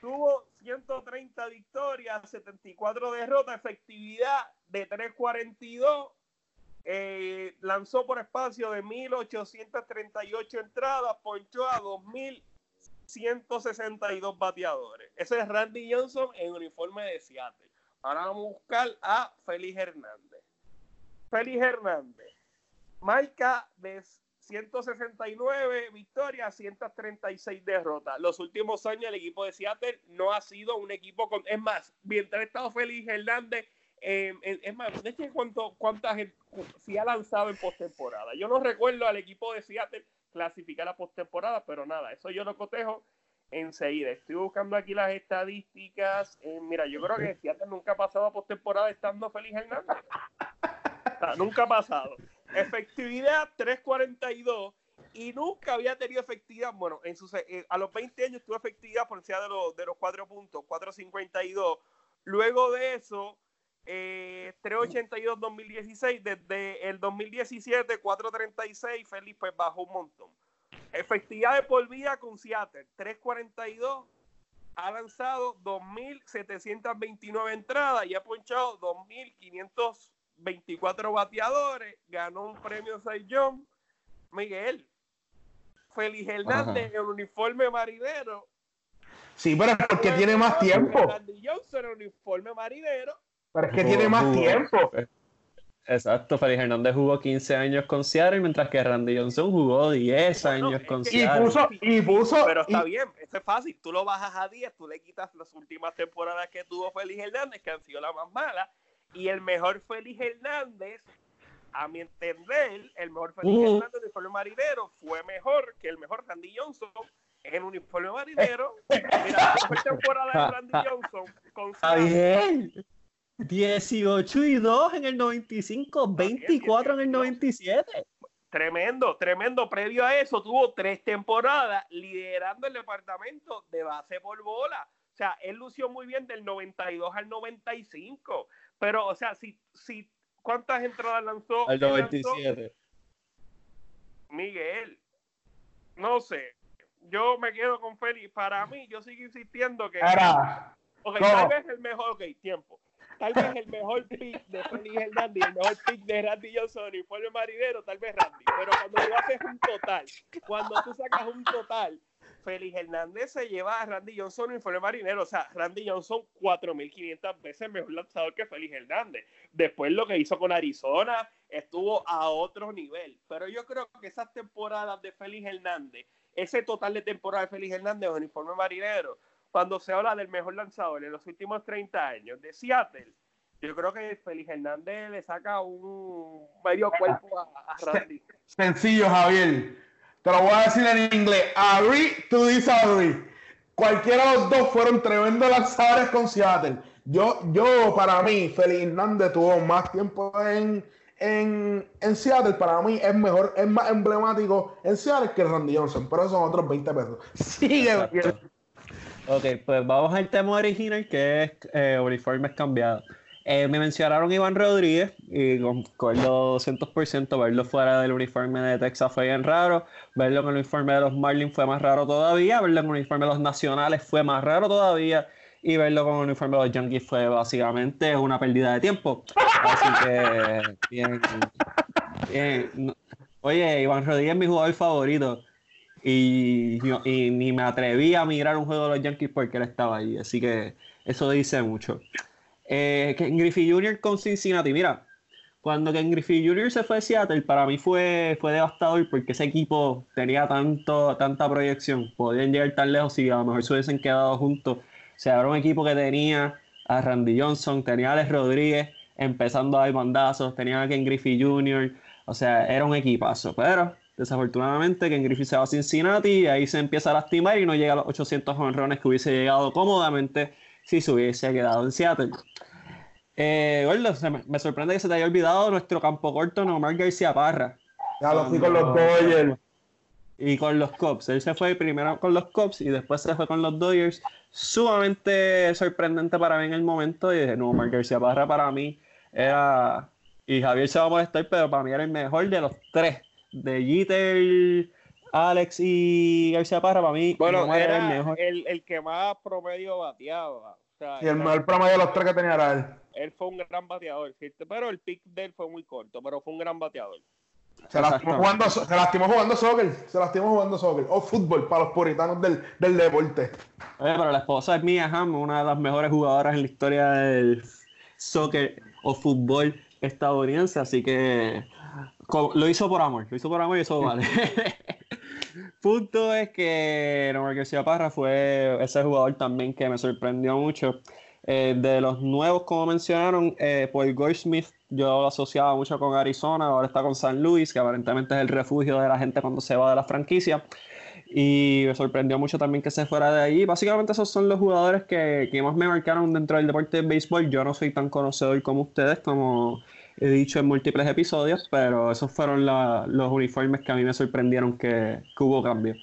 [SPEAKER 3] Tuvo 130 victorias, 74 derrotas, efectividad de 342. Eh, lanzó por espacio de 1838 entradas, ponchó a 2162 bateadores. Ese es Randy Johnson en uniforme de Seattle. Ahora vamos a buscar a Félix Hernández. Félix Hernández, marca de 169 victorias, 136 derrotas. Los últimos años el equipo de Seattle no ha sido un equipo con... Es más, mientras ha estado Félix Hernández, eh, es más, de hecho, cuánto, cuántas si ha lanzado en postemporada. Yo no recuerdo al equipo de Seattle clasificar la postemporada, pero nada, eso yo lo cotejo enseguida. Estoy buscando aquí las estadísticas. Eh, mira, yo creo que Seattle nunca ha pasado a postemporada estando Félix Hernández. nunca ha pasado. Efectividad 342 y nunca había tenido efectividad. Bueno, en sus, eh, a los 20 años tuvo efectividad por encima de los, de los 4 puntos, 452. Luego de eso, eh, 382 2016. Desde el 2017, 436. Felipe pues, bajó un montón. Efectividad de por vida con Seattle, 342. Ha lanzado 2.729 entradas y ha ponchado 2.500 24 bateadores, ganó un premio John Miguel. Félix Hernández en uniforme marinero.
[SPEAKER 2] Sí, pero es porque tiene más tiempo.
[SPEAKER 3] Randy Johnson en uniforme marinero.
[SPEAKER 2] Pero es que tiene más tiempo.
[SPEAKER 1] Exacto, Félix Hernández jugó 15 años con Seattle, mientras que Randy Johnson jugó 10 años con Seattle.
[SPEAKER 2] Y puso, y puso,
[SPEAKER 3] pero está bien, eso es fácil. Tú lo bajas a 10, tú le quitas las últimas temporadas que tuvo Félix Hernández, que han sido las más malas, y el mejor Félix Hernández, a mi entender, el mejor Félix Hernández en uniforme marinero fue mejor que el mejor Randy Johnson en uniforme marinero. Mira, la temporada de Randy Johnson con
[SPEAKER 1] bien. 18 y 2 en el 95, 24 en el 97.
[SPEAKER 3] Tremendo, tremendo. Previo a eso, tuvo tres temporadas liderando el departamento de base por bola. O sea, él lució muy bien del 92 al 95. Pero, o sea, si, si ¿cuántas entradas lanzó?
[SPEAKER 1] Al 97.
[SPEAKER 3] Miguel, no sé. Yo me quedo con Félix. Para mí, yo sigo insistiendo que. Ok, tal vez el mejor, ok, tiempo. Tal vez el mejor pick de Félix Hernández el mejor pick de Randy Johnson y fue el marinero, tal vez Randy. Pero cuando tú haces un total, cuando tú sacas un total Félix Hernández se lleva a Randy Johnson uniforme marinero. O sea, Randy Johnson 4.500 veces mejor lanzador que Félix Hernández. Después lo que hizo con Arizona estuvo a otro nivel. Pero yo creo que esas temporadas de Félix Hernández, ese total de temporada de Félix Hernández uniforme marinero, cuando se habla del mejor lanzador en los últimos 30 años de Seattle, yo creo que Félix Hernández le saca un medio cuerpo a, a Randy.
[SPEAKER 2] Sencillo, Javier te lo voy a decir en inglés. Agree to disagree. Cualquiera de los dos fueron tremendos lanzadores con Seattle. Yo, yo, para mí, Félix Hernández tuvo más tiempo en, en, en, Seattle. Para mí es mejor, es más emblemático en Seattle que Randy Johnson. Pero son otros 20 pesos. Sigue.
[SPEAKER 1] Ok, pues vamos al tema original que es eh, uniformes cambiados. Eh, me mencionaron Iván Rodríguez y concuerdo 200% verlo fuera del uniforme de Texas fue bien raro, verlo en el uniforme de los Marlins fue más raro todavía, verlo en el uniforme de los Nacionales fue más raro todavía y verlo con el uniforme de los Yankees fue básicamente una pérdida de tiempo. Así que, bien, bien. Oye, Iván Rodríguez es mi jugador favorito y, y ni me atreví a mirar un juego de los Yankees porque él estaba ahí, así que eso dice mucho. Eh, Ken Griffey Jr. con Cincinnati. Mira, cuando Ken Griffey Jr. se fue a Seattle, para mí fue, fue devastador porque ese equipo tenía tanto, tanta proyección. Podían llegar tan lejos si a lo mejor se hubiesen quedado juntos. O sea, era un equipo que tenía a Randy Johnson, tenía a Alex Rodríguez empezando a dar bandazos, tenía a Ken Griffey Jr. O sea, era un equipazo. Pero desafortunadamente Ken Griffey se va a Cincinnati y ahí se empieza a lastimar y no llega a los 800 honrones que hubiese llegado cómodamente si se hubiese quedado en Seattle. Eh, me, sorprende que se te haya olvidado nuestro campo corto Nomar García Parra.
[SPEAKER 2] Ya lo fui con los Dodgers.
[SPEAKER 1] Y con los Cubs. Él se fue primero con los Cubs y después se fue con los Dodgers. Sumamente sorprendente para mí en el momento. Y dije, Nomar García Parra para mí era. Y Javier se va a molestar, pero para mí era el mejor de los tres. De Jeter Alex y García Parra, para mí,
[SPEAKER 3] Bueno,
[SPEAKER 1] era
[SPEAKER 3] era
[SPEAKER 1] el mejor.
[SPEAKER 3] el, el que más promedio bateaba. O sea,
[SPEAKER 2] Y el mejor promedio de los tres que tenía era él.
[SPEAKER 3] él fue un gran bateador, ¿cierto? pero el pick de él fue muy corto, pero fue un gran bateador.
[SPEAKER 2] Se lastimó, jugando, se lastimó jugando soccer. Se lastimó jugando soccer. O fútbol para los puritanos del, del deporte.
[SPEAKER 1] Oye, pero la esposa es Mia Hamm, una de las mejores jugadoras en la historia del soccer o fútbol estadounidense, así que lo hizo por amor, lo hizo por amor y eso vale. Punto es que Nomar García Parra fue ese jugador también que me sorprendió mucho. Eh, de los nuevos, como mencionaron, eh, Paul Goldschmidt, yo lo asociaba mucho con Arizona, ahora está con San Luis, que aparentemente es el refugio de la gente cuando se va de la franquicia. Y me sorprendió mucho también que se fuera de ahí. Básicamente esos son los jugadores que, que más me marcaron dentro del deporte de béisbol. Yo no soy tan conocedor como ustedes, como he dicho en múltiples episodios, pero esos fueron la- los uniformes que a mí me sorprendieron que, que hubo cambio.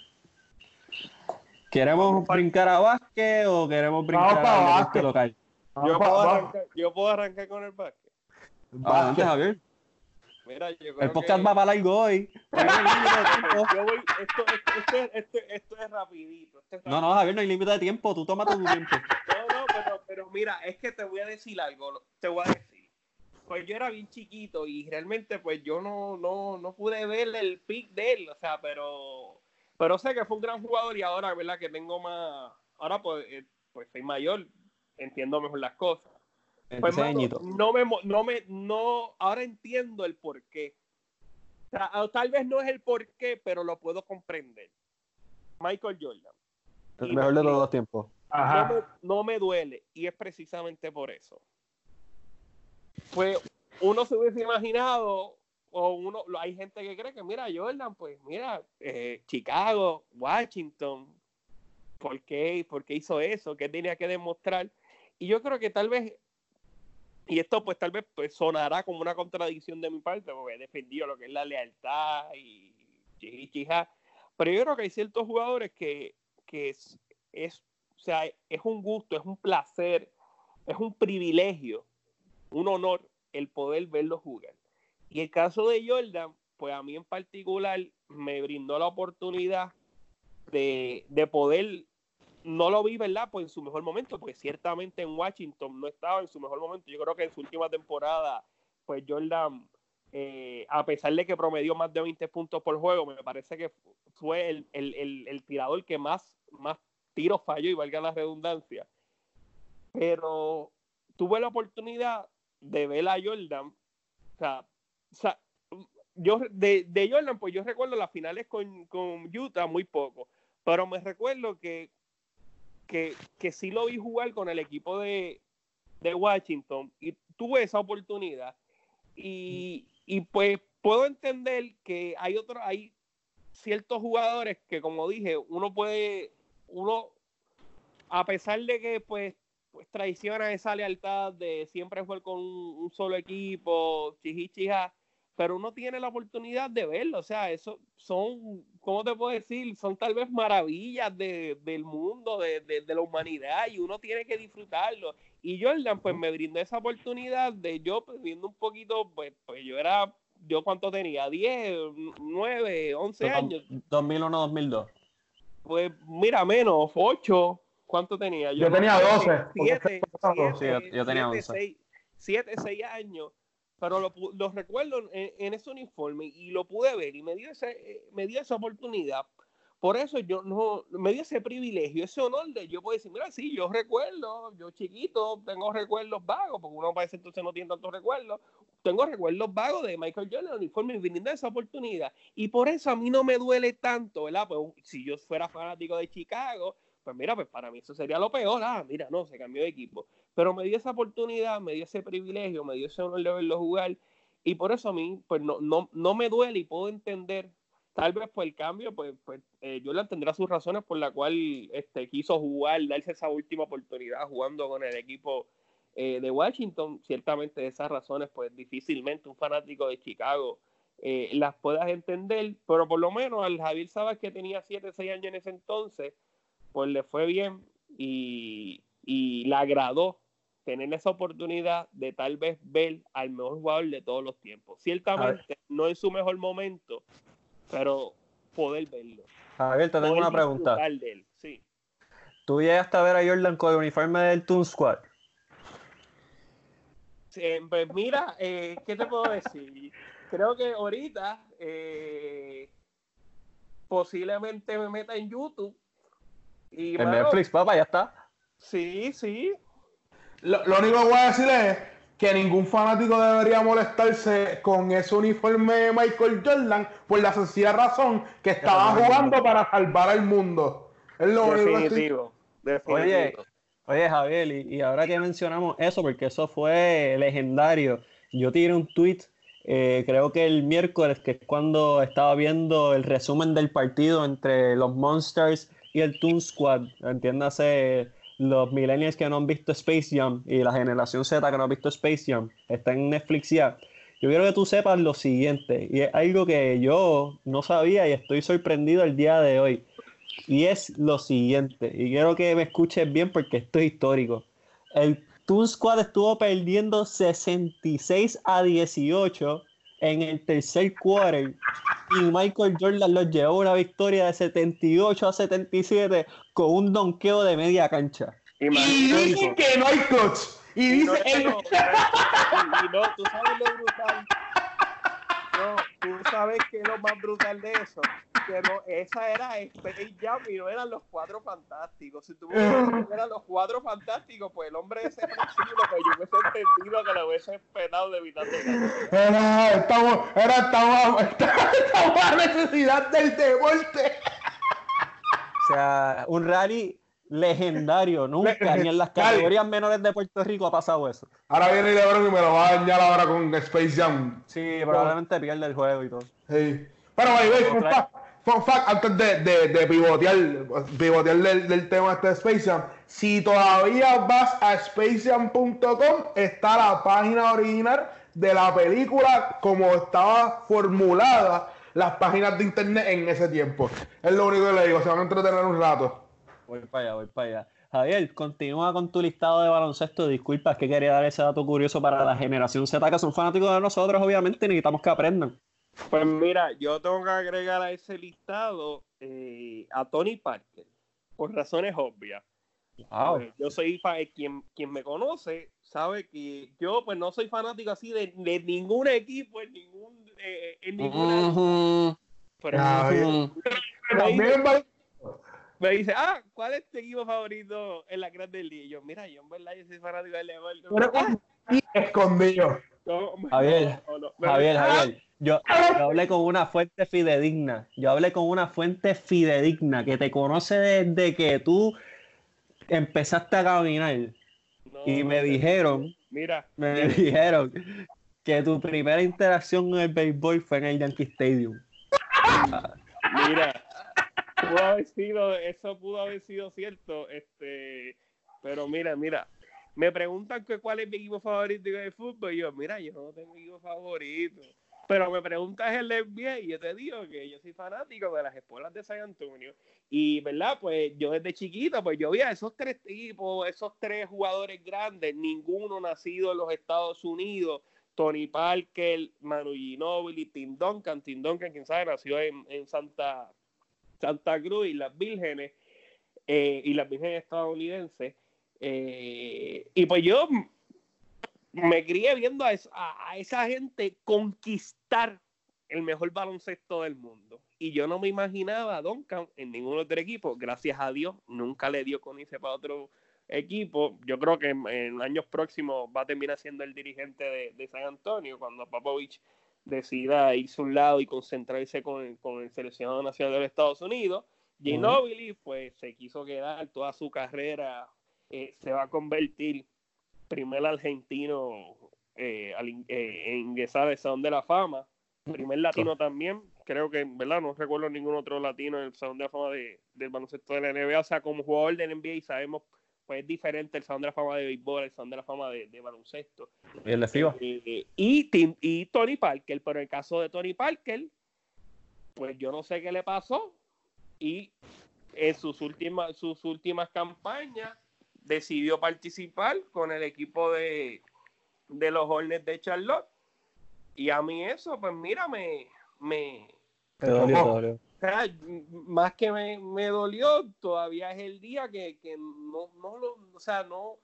[SPEAKER 1] ¿Queremos brincar a básquet o queremos brincar deporte
[SPEAKER 2] básquet.
[SPEAKER 1] local?
[SPEAKER 3] Yo puedo, arrancar, yo puedo arrancar con el básquet.
[SPEAKER 1] Adelante. Javier.
[SPEAKER 3] Mira, yo creo
[SPEAKER 1] El podcast
[SPEAKER 3] que-
[SPEAKER 1] va para largo hoy. Tenemos un límite de tiempo.
[SPEAKER 3] Yo voy, esto, esto, esto, es- esto, esto es rapidito. esto es
[SPEAKER 1] No, no, Javier, no hay límite de tiempo. Tú tómate tu tiempo.
[SPEAKER 3] No, no, pero, pero mira, es que te voy a decir algo, te voy a decir. Pues yo era bien chiquito y realmente pues yo no, no, no pude ver el pick de él, o sea, pero, pero sé que fue un gran jugador y ahora, ¿verdad? Que tengo más, ahora pues, eh, pues soy mayor, entiendo mejor las cosas. Pues,
[SPEAKER 1] 26
[SPEAKER 3] mano,
[SPEAKER 1] añitos.
[SPEAKER 3] no me, mo- no me, no, ahora entiendo el por qué. O sea, tal vez no es el por qué, pero lo puedo comprender. Michael Jordan.
[SPEAKER 1] El mejor de todos los tiempos.
[SPEAKER 3] no
[SPEAKER 2] Ajá.
[SPEAKER 3] me, no me duele y es precisamente por eso. Pues uno se hubiese imaginado, o uno, hay gente que cree que, mira, Jordan, pues mira, eh, Chicago, Washington, ¿por qué, ¿por qué hizo eso? ¿Qué tenía que demostrar? Y yo creo que tal vez, y esto pues tal vez pues, sonará como una contradicción de mi parte, porque he defendido lo que es la lealtad y chiji, chija, pero yo creo que hay ciertos jugadores que, que es o sea, es un gusto, es un placer, es un privilegio, un honor el poder verlo jugar. Y el caso de Jordan, pues a mí en particular me brindó la oportunidad de, de poder, no lo vi, ¿verdad? Pues en su mejor momento, porque ciertamente en Washington no estaba en su mejor momento. Yo creo que en su última temporada, pues Jordan, eh, a pesar de que promedió más de 20 puntos por juego, me parece que fue el, el- el- tirador que más, más tiros falló, y valga la redundancia. Pero tuve la oportunidad de ver a Jordan. O sea, o sea, yo de, de Jordan, pues yo recuerdo las finales con, con Utah muy poco. Pero me recuerdo que, que, que sí lo vi jugar con el equipo de, de Washington y tuve esa oportunidad. Y, y pues puedo entender que hay otros, hay ciertos jugadores que, como dije, uno puede, uno, a pesar de que pues, pues traiciona esa lealtad de siempre jugar con un, un solo equipo, chiji, chija, pero uno tiene la oportunidad de verlo, o sea, eso son, ¿cómo te puedo decir? Son tal vez maravillas de- del mundo, de, de- de la humanidad, y uno tiene que disfrutarlo. Y Jordan, pues me brindó esa oportunidad de yo, pues, viendo un poquito, pues, pues yo era, yo cuánto tenía, 10, 9, 11 años,
[SPEAKER 1] 2001-2002.
[SPEAKER 3] pues mira, menos, 8, ¿cuánto tenía?
[SPEAKER 2] Yo tenía 12, porque
[SPEAKER 3] 7,
[SPEAKER 1] Sí, yo- yo tenía 11.
[SPEAKER 3] 6, 7, 6 años, pero lo, lo recuerdo en, en ese uniforme y lo pude ver y me dio, ese, eh, me dio esa oportunidad. Por eso yo no, me dio ese privilegio, ese honor de yo puedo decir, mira, sí, yo recuerdo, yo chiquito tengo recuerdos vagos, porque uno parece entonces no tiene tantos recuerdos, tengo recuerdos vagos de Michael Jordan, el uniforme, y brindar esa oportunidad. Y por eso a mí no me duele tanto, ¿verdad? Pues si yo fuera fanático de Chicago, pues mira, pues para mí eso sería lo peor, ah, mira, no, se cambió de equipo. Pero me dio esa oportunidad, me dio ese privilegio, me dio ese honor de verlo jugar, y por eso a mí, pues no, no, no me duele y puedo entender, tal vez por el cambio, pues, pues eh, Jordan tendrá sus razones por la cual este, quiso jugar, darse esa última oportunidad jugando con el equipo eh, de Washington, ciertamente de esas razones, pues difícilmente un fanático de Chicago eh, las puedas entender, pero por lo menos al Javier Sabas que tenía 7, 6 años en ese entonces, pues le fue bien y, y le agradó tener esa oportunidad de tal vez ver al mejor jugador de todos los tiempos. Ciertamente no en su mejor momento, pero poder verlo.
[SPEAKER 1] Javier, te tengo
[SPEAKER 3] Poder
[SPEAKER 1] una pregunta.
[SPEAKER 3] de él, sí.
[SPEAKER 1] ¿Tú llegaste a ver a Jordan con el uniforme del Toon Squad?
[SPEAKER 3] Sí, Pues mira, eh, ¿qué te puedo decir? Creo que ahorita eh, posiblemente me meta en YouTube. Y,
[SPEAKER 1] En
[SPEAKER 3] mano,
[SPEAKER 1] Netflix, papá, ya está.
[SPEAKER 3] Sí, sí.
[SPEAKER 2] Lo, lo único que voy a decir es que ningún fanático debería molestarse con ese uniforme de Michael Jordan por la sencilla razón que estaba jugando para salvar al mundo. Es lo único que
[SPEAKER 3] Definitivo. definitivo.
[SPEAKER 1] Oye, oye Javier, y, y ahora que mencionamos eso, porque eso fue legendario, yo tiré un tweet, eh, creo que el miércoles, que es cuando estaba viendo el resumen del partido entre los Monsters y el Toon Squad, entiéndase los millennials que no han visto Space Jam y la generación Z que no ha visto Space Jam, está en Netflix ya. Yo quiero que tú sepas lo siguiente, y es algo que yo no sabía y estoy sorprendido el día de hoy. Y es lo siguiente, y quiero que me escuches bien porque esto es histórico. El Toon Squad estuvo perdiendo 66 a 18 en el tercer quarter y Michael Jordan los llevó a una victoria de 78 a 77 con un donqueo de media cancha.
[SPEAKER 2] Y
[SPEAKER 3] Imagínate.
[SPEAKER 2] dicen que no hay clutch. Y
[SPEAKER 3] Y no,
[SPEAKER 2] dice
[SPEAKER 3] es que
[SPEAKER 2] el-
[SPEAKER 3] no, y no, tú sabes lo brutal. No, tú sabes que es lo más brutal de eso. Que no, esa era Space Jam y no eran los cuatro fantásticos. Si tú que eran los cuatro fantásticos, pues el hombre ese flexible, pues yo hubiese entendido que lo hubiese penado de evitar
[SPEAKER 2] Era, estamos, era, estamos, estamos a necesidad del deporte.
[SPEAKER 1] O sea, un rally legendario. Nunca, ni en las categorías menores de Puerto Rico ha pasado eso.
[SPEAKER 2] Ahora viene LeBron y me lo va a dañar ahora con Space Jam.
[SPEAKER 1] Sí, probablemente pierde el juego y todo.
[SPEAKER 2] Sí. Pero, by the way, fun fact, fun fact, antes de, de, de pivotear, pivotear del, del tema este de Space Jam, si todavía vas a spacejam.com, está la página original de la película como estaba formulada las páginas de internet en ese tiempo. Es lo único que le digo, se van a entretener un rato.
[SPEAKER 1] Voy para allá, voy para allá. Javier, continúa con tu listado de baloncesto. Disculpa, es que quería dar ese dato curioso para la generación Z, que son fanáticos de nosotros, obviamente, y necesitamos que aprendan.
[SPEAKER 3] Pues mira, yo tengo que agregar a ese listado eh, a Tony Parker, por razones obvias.
[SPEAKER 1] Wow.
[SPEAKER 3] Pues, yo soy eh, quien, quien me conoce sabe que yo pues no soy fanático así de, de ningún equipo en ningún eh, en ninguna
[SPEAKER 1] Ujú,
[SPEAKER 3] pero
[SPEAKER 2] Ah,
[SPEAKER 3] me dice ah ¿cuál es tu equipo favorito en la Grande Liga? y yo mira yo en verdad yo soy fanático del Everton
[SPEAKER 2] Pero
[SPEAKER 3] Ah,
[SPEAKER 2] y escondido.
[SPEAKER 3] no,
[SPEAKER 1] Javier,
[SPEAKER 3] no, no, no.
[SPEAKER 1] Javier, Javier. Yo, yo hablé con una fuente fidedigna. Yo hablé con una fuente fidedigna que te conoce desde que tú empezaste a caminar.
[SPEAKER 3] no,
[SPEAKER 1] Y me dijeron,
[SPEAKER 3] mira
[SPEAKER 1] me dijeron que tu primera interacción en el béisbol fue en el Yankee Stadium.
[SPEAKER 3] Mira, pudo haber sido, eso pudo haber sido cierto, este, pero mira, mira, me preguntan que cuál es mi equipo favorito de fútbol, y yo, mira, yo no tengo equipo favorito, pero me preguntas el NBA y yo te digo que yo soy fanático de las escuelas de San Antonio, y verdad, pues yo desde chiquito, pues yo vi a esos tres tipos, esos tres jugadores grandes, ninguno nacido en los Estados Unidos, Tony Parker, Manu Ginóbili, Tim Duncan, Tim Duncan, quien sabe, nació en, en Santa, Santa Cruz y las Vírgenes, eh, y las Vírgenes estadounidenses. eh, y pues yo me crié viendo a, es- a- a esa gente conquistar el mejor baloncesto del mundo. Y yo no me imaginaba a Duncan en ningún otro equipo. Gracias a Dios, nunca le dio con irse para otro equipo. Yo creo que en, en años próximos va a terminar siendo el dirigente de, de San Antonio cuando Popovich decida irse a un lado y concentrarse con, el- con el seleccionado nacional de los Estados Unidos. Ginobili, pues se quiso quedar toda su carrera, eh, se va a convertir primer argentino eh, al eh, en ingresar al Salón de la Fama, primer latino también, creo que, ¿verdad? No recuerdo ningún otro latino en el Salón de la Fama de, del baloncesto de la NBA, o sea, como jugador del NBA sabemos, pues es diferente el Salón de la Fama de béisbol, el Salón de la Fama de, de baloncesto.
[SPEAKER 1] Y el.
[SPEAKER 3] Eh, y, Tim- y Tony Parker, pero en el caso de Tony Parker, pues yo no sé qué le pasó. Y en sus últimas, sus últimas campañas decidió participar con el equipo de, de los Hornets de Charlotte. Y a mí eso, pues mira, me, me,
[SPEAKER 1] Te dolió, te dolió.
[SPEAKER 3] Más que me, me, dolió, todavía es el día que, que no, no lo, o sea, no,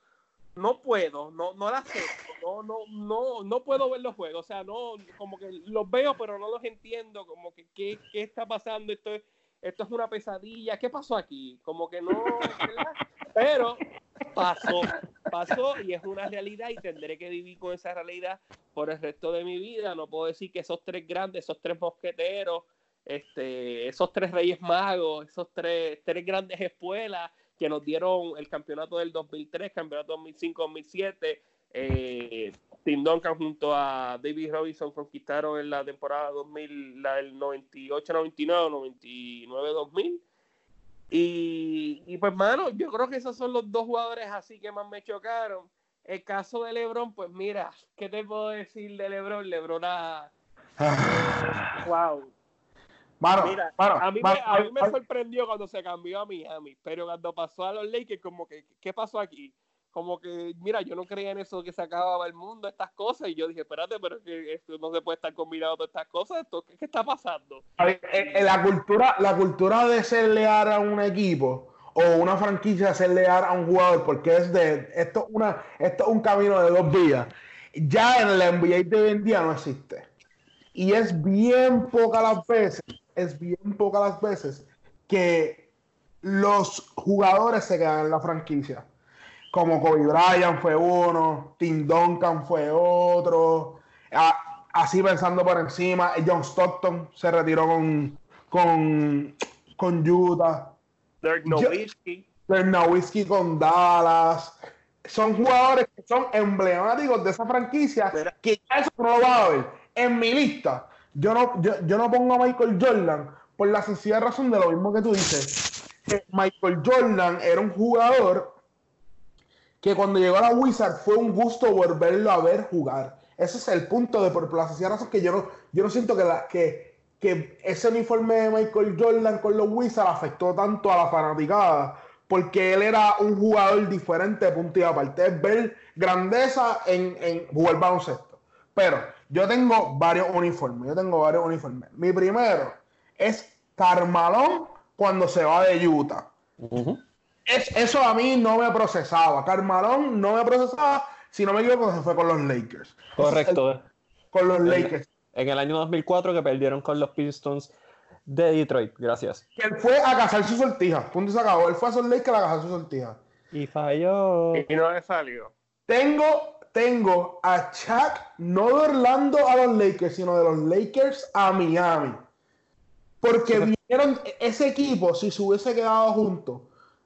[SPEAKER 3] no puedo, no, no la sé, no, no, no, no puedo ver los juegos, o sea, no, como que los veo, pero no los entiendo, como que qué, qué está pasando, esto es, esto es una pesadilla, ¿qué pasó aquí? Como que no, pero pasó, pasó y es una realidad y tendré que vivir con esa realidad por el resto de mi vida, no puedo decir que esos tres grandes, esos tres mosqueteros, este, esos tres reyes magos, esos tres, tres grandes espuelas, que nos dieron el campeonato del 2003, campeonato 2005-2007. Eh, Tim Duncan junto a David Robinson conquistaron en la temporada 2000, la del 98-99, 99-2000. Y, y pues, mano, yo creo que esos son los dos jugadores así que más me chocaron. El caso de LeBron, pues mira, ¿qué te puedo decir de LeBron? LeBron a... wow, Mira, a, mí me, sorprendió cuando se cambió a Miami, pero cuando pasó a los Lakers, como que, ¿qué pasó aquí? Como que, mira, yo no creía en eso que se acababa el mundo, estas cosas, y yo dije, espérate, pero que esto no se puede estar combinado todas estas cosas, ¿qué, qué está pasando?
[SPEAKER 2] la, cultura, la cultura de ser leal a un equipo o una franquicia de ser leal a un jugador, porque es de, esto, una, esto es un camino de dos vías, ya en la NBA de hoy en día no existe. Y es bien poca las veces es bien pocas las veces que los jugadores se quedan en la franquicia. Como Kobe Bryant fue uno, Tim Duncan fue otro. Así pensando por encima, John Stockton se retiró con, con, con Utah.
[SPEAKER 3] Dirk Nowitzki.
[SPEAKER 2] Dirk Nowitzki con Dallas. Son jugadores que son emblemáticos de esa franquicia que ya eso no lo va a ver. En mi lista yo no, yo, no pongo a Michael Jordan por la sencilla razón de lo mismo que tú dices. Que Michael Jordan era un jugador que cuando llegó a la Wizard fue un gusto volverlo a ver jugar. Ese es el punto de por la sencilla razón que yo no, yo no siento que, la, que, que ese uniforme de Michael Jordan con los Wizards afectó tanto a la fanaticada. Porque él era un jugador diferente punto y aparte. Es ver grandeza en, en jugar baloncesto. Pero yo tengo varios uniformes. Yo tengo varios uniformes. Mi primero es Carmalón cuando se va de Utah. es, eso a mí no me procesaba. Carmalón no me procesaba, si no me equivoco, se fue con los Lakers.
[SPEAKER 1] Correcto.
[SPEAKER 2] con los Lakers.
[SPEAKER 1] En el año 2004 que perdieron con los Pistons de Detroit. Gracias.
[SPEAKER 2] Que él fue a cazar su sortija. Punto y se acabó. Él fue a esos Lakers a cazar su sortija.
[SPEAKER 1] Y falló.
[SPEAKER 3] Y no le salió.
[SPEAKER 2] Tengo tengo a Chuck, no de Orlando a los Lakers, sino de los Lakers a Miami. Porque vinieron ese equipo, si se hubiese quedado juntos,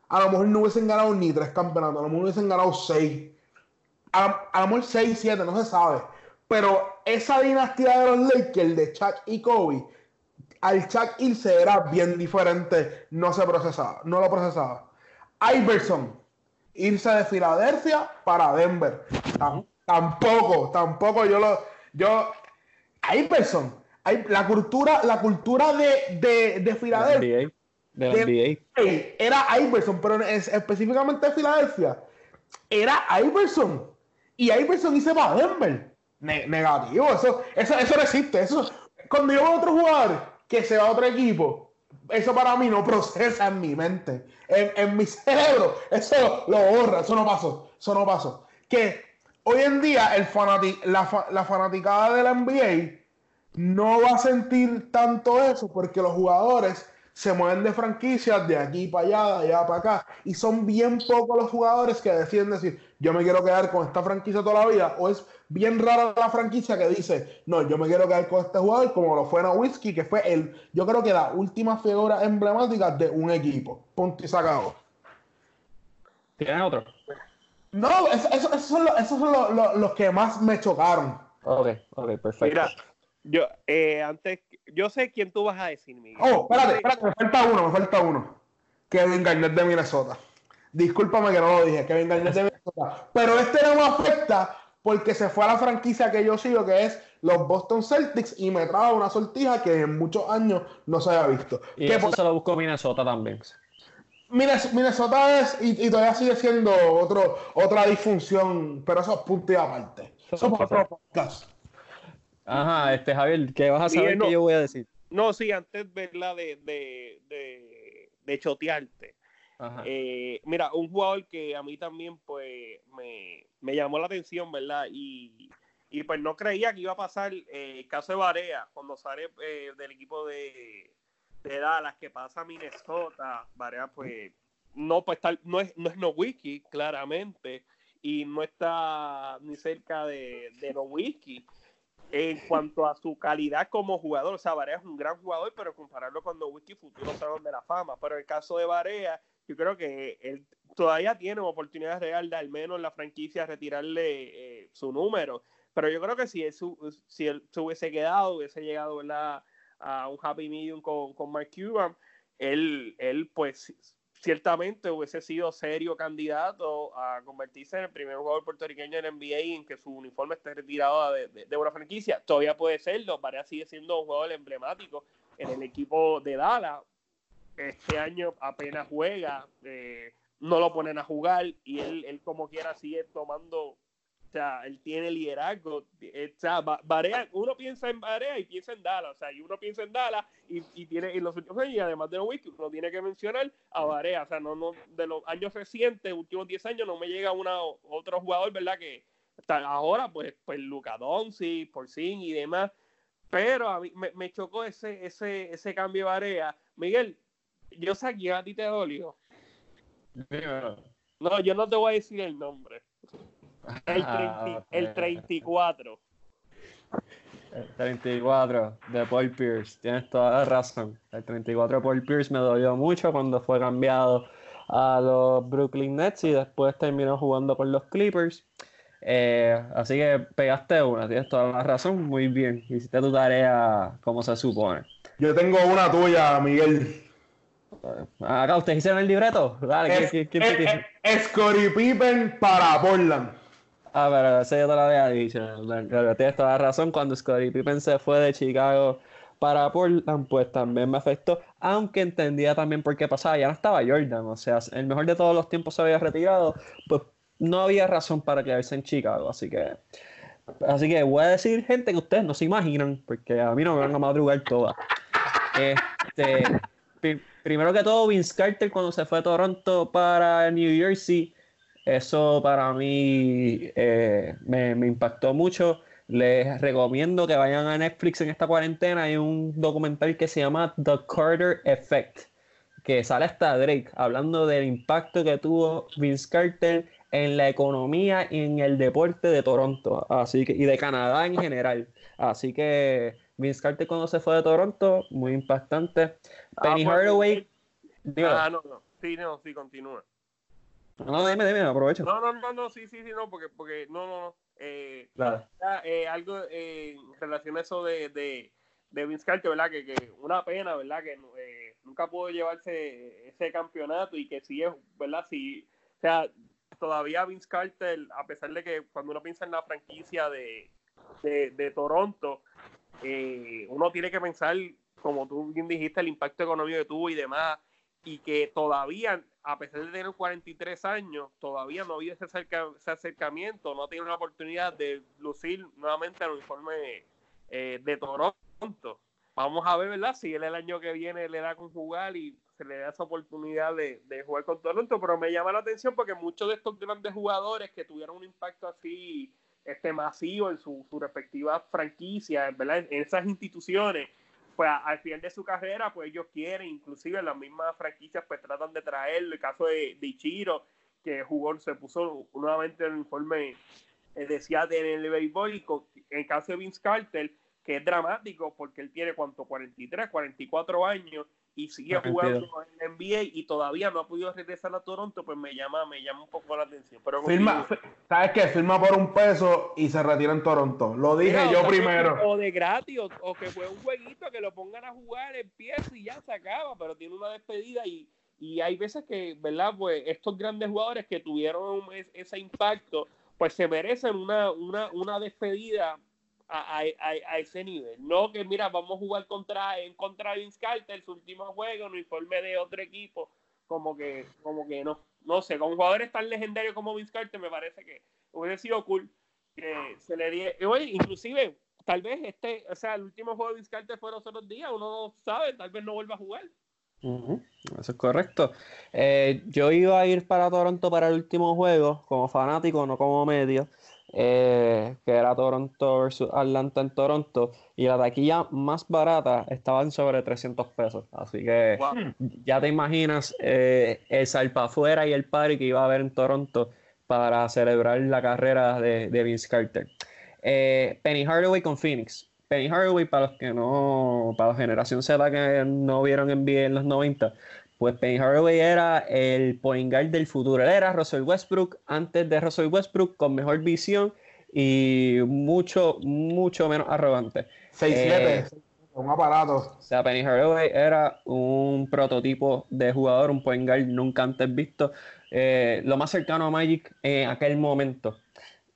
[SPEAKER 2] a lo mejor no hubiesen ganado ni tres campeonatos, a lo mejor hubiesen ganado seis. A, lo mejor seis, siete, no se sabe. Pero esa dinastía de los Lakers, de Chuck y Kobe, al Chuck irse era bien diferente, no se procesaba, no lo procesaba. Iverson, irse de Filadelfia para Denver. tampoco, tampoco yo lo. Yo. Iverson. Hay, la cultura, la cultura de, de, de Filadelfia.
[SPEAKER 1] De la NBA.
[SPEAKER 2] Era Iverson, pero específicamente de Filadelfia. Era Iverson. Y Iverson hice para Denver. negativo. Eso, eso, eso no existe. Eso, cuando yo veo a otro jugador que se va a otro equipo eso para mí no procesa en mi mente. En, mi cerebro, eso lo borra, eso no pasó, eso no pasó. Que hoy en día el la, la fanaticada de la NBA no va a sentir tanto eso porque los jugadores se mueven de franquicias de aquí para allá, de allá para acá. Y son bien pocos los jugadores que deciden decir, yo me quiero quedar con esta franquicia toda la vida. O es bien rara la franquicia que dice, no, yo me quiero quedar con este jugador, como lo fue Nowitzki, que fue el, yo creo que la última figura emblemática de un equipo. Punto y sacado.
[SPEAKER 1] ¿Tienes otro?
[SPEAKER 2] No, esos son, los, los que más me chocaron.
[SPEAKER 1] Ok, ok, perfecto. Mira,
[SPEAKER 3] yo, eh, antes, yo sé quién tú vas a decir, Miguel.
[SPEAKER 2] Oh, espérate, espérate, me falta uno, me falta uno. Kevin Garnett de Minnesota. Discúlpame que no lo dije, Kevin Garnett de Minnesota. Pero este no me afecta porque se fue a la franquicia que yo sigo, que es los Boston Celtics, y me trajo una sortija que en muchos años no se había visto.
[SPEAKER 1] Y eso se lo buscó Minnesota también.
[SPEAKER 2] Minnesota es, y, todavía sigue siendo otro, otra disfunción, pero eso es punto y aparte. Eso, es otro podcast.
[SPEAKER 1] Ajá, este Javier, ¿qué vas a saber que yo voy a decir?
[SPEAKER 3] No, sí, antes ¿verdad? de, de, de, de chotearte. Eh, mira, un jugador que a mí también pues me, me llamó la atención, ¿verdad? Y, y, pues no creía que iba a pasar eh, el caso de Barea, cuando sale eh, del equipo de, de, Dallas, que pasa a Minnesota, Barea pues no, pues tal, no es no es wiki claramente, y no está ni cerca de, de wiki en cuanto a su calidad como jugador. O sea, Barea es un gran jugador, pero compararlo con Nowitzki, futuro salón de la fama. Pero el caso de Barea, yo creo que él todavía tiene oportunidad real de al menos la franquicia retirarle eh, su número. Pero yo creo que si él, si él se hubiese quedado, hubiese llegado a un happy medium con, con Mark Cuban, él, él pues ciertamente hubiese sido serio candidato a convertirse en el primer jugador puertorriqueño en NBA en que su uniforme esté retirado de, una franquicia. Todavía puede serlo, Varea sigue siendo un jugador emblemático en el equipo de Dallas. Este año apenas juega, eh, no lo ponen a jugar y él, él como quiera sigue tomando sea, él tiene liderazgo. Eh, o sea, Barea, uno piensa en Barea y piensa en Dallas. O sea, y uno piensa en Dallas y, y tiene en los últimos años, además de los whisky, uno tiene que mencionar a Barea. O sea, no, no, de los años recientes, últimos 10 años, no me llega una otro jugador, ¿verdad? Que está ahora, pues, pues Luca Donzi, Porcin y demás. Pero a mí me, me, chocó ese, ese, ese cambio de Barea. Miguel, yo sé que a ti te dolió. No, yo no te voy a decir el nombre. El, ah, el 34.
[SPEAKER 1] El 34 de Paul Pierce, tienes toda la razón. El 34 de Paul Pierce me dolió mucho cuando fue cambiado a los Brooklyn Nets y después terminó jugando con los Clippers. Eh, así que pegaste una, tienes toda la razón, muy bien. Hiciste tu tarea como se supone.
[SPEAKER 2] Yo tengo una tuya, Miguel.
[SPEAKER 1] Acá, ¿ustedes hicieron el libreto? Dale,
[SPEAKER 2] ¿quién, quién, quién, es, Pippen para Portland.
[SPEAKER 1] Ah, pero ese yo te lo había dicho. Tienes toda la razón. Cuando Scottie Pippen se fue de Chicago para Portland, pues también me afectó. Aunque entendía también por qué pasaba. Ya no estaba Jordan. O sea, el mejor de todos los tiempos se había retirado. Pues no había razón para quedarse en Chicago. Así que. Así que voy a decir, gente, que ustedes no se imaginan. Porque a mí no me van a madrugar todas. Este. primero que todo, Vince Carter cuando se fue a Toronto para New Jersey eso para mí eh, me, impactó mucho. Les recomiendo que vayan a Netflix en esta cuarentena. Hay un documental que se llama The Carter Effect, que sale hasta Drake, hablando del impacto que tuvo Vince Carter en la economía y en el deporte de Toronto, así que y de Canadá en general. Así que Vince Carter cuando se fue de Toronto, muy impactante.
[SPEAKER 3] Ah, Penny pues, Hardaway. Ah, no, no. Sí, no, sí, continúa.
[SPEAKER 1] No, dime, dime, aprovecho.
[SPEAKER 3] No, no, no, no, sí, sí, sí, no, porque, porque no, no, no. Eh, eh, algo eh, en relación a eso de, de, de Vince Carter, ¿verdad? Que, que una pena, ¿verdad? Que eh, nunca pudo llevarse ese campeonato y que sí es, ¿verdad? Sí, o sea, todavía Vince Carter, a pesar de que cuando uno piensa en la franquicia de, de, de Toronto, uno tiene que pensar, como tú bien dijiste, el impacto económico que tuvo y demás, y que todavía a pesar de tener 43 años, todavía no había ese, ese acercamiento, no tiene una oportunidad de lucir nuevamente el uniforme eh, de Toronto. Vamos a ver, ¿verdad? Si él el año que viene le da con jugar y se le da esa oportunidad de, jugar con Toronto, pero me llama la atención porque muchos de estos grandes jugadores que tuvieron un impacto así este masivo en su, su respectiva ¿verdad? En esas instituciones, pues al final de su carrera, pues ellos quieren, inclusive las mismas franquicias, pues tratan de traerlo. El caso de, de Ichiro, que jugó, se puso nuevamente en el informe eh, decía en el béisbol, y en el caso de Vince Carter, que es dramático porque él tiene cuánto, 43, 44 años, y sigue jugando en NBA y todavía no ha podido regresar a Toronto, pues me llama, me llama un poco la atención. Pero
[SPEAKER 2] firma, ¿sabes qué? Firma por un peso y se retira en Toronto. Lo dije yo primero.
[SPEAKER 3] O de gratis, o, que fue un jueguito que lo pongan a jugar, empieza y ya se acaba, pero tiene una despedida y, y hay veces que, ¿verdad? Pues estos grandes jugadores que tuvieron ese impacto, pues se merecen una, una, una despedida a, a, ese nivel. No que, mira, vamos a jugar contra, en contra de Vince Carter, su último juego, no informe de otro equipo, como que, como que no. No sé, con jugadores tan legendarios como Vince Carter, me parece que hubiese sido cool que se le diera. Oye, inclusive, tal vez este, o sea, el último juego de Vince Carter fue los otros días, uno no sabe, tal vez no vuelva a jugar.
[SPEAKER 1] Eso es correcto. Eh, yo iba a ir para Toronto para el último juego, como fanático, no como medio, eh, que era Toronto versus Atlanta en Toronto, y la taquilla más barata estaba en sobre 300 pesos. Así que ya te imaginas eh, el salpa afuera y el party que iba a haber en Toronto para celebrar la carrera de, de Vince Carter. Penny Hardaway con Phoenix. Penny Hardaway, para los que no, para la generación Z que no vieron NBA en los 90, pues Penny Hardaway era el point guard del futuro. Él era Russell Westbrook antes de Russell Westbrook, con mejor visión y mucho, mucho menos arrogante.
[SPEAKER 2] 6'7", eh, un aparato.
[SPEAKER 1] O sea, Penny Hardaway era un prototipo de jugador, un point guard nunca antes visto. Eh, lo más cercano a Magic en aquel momento.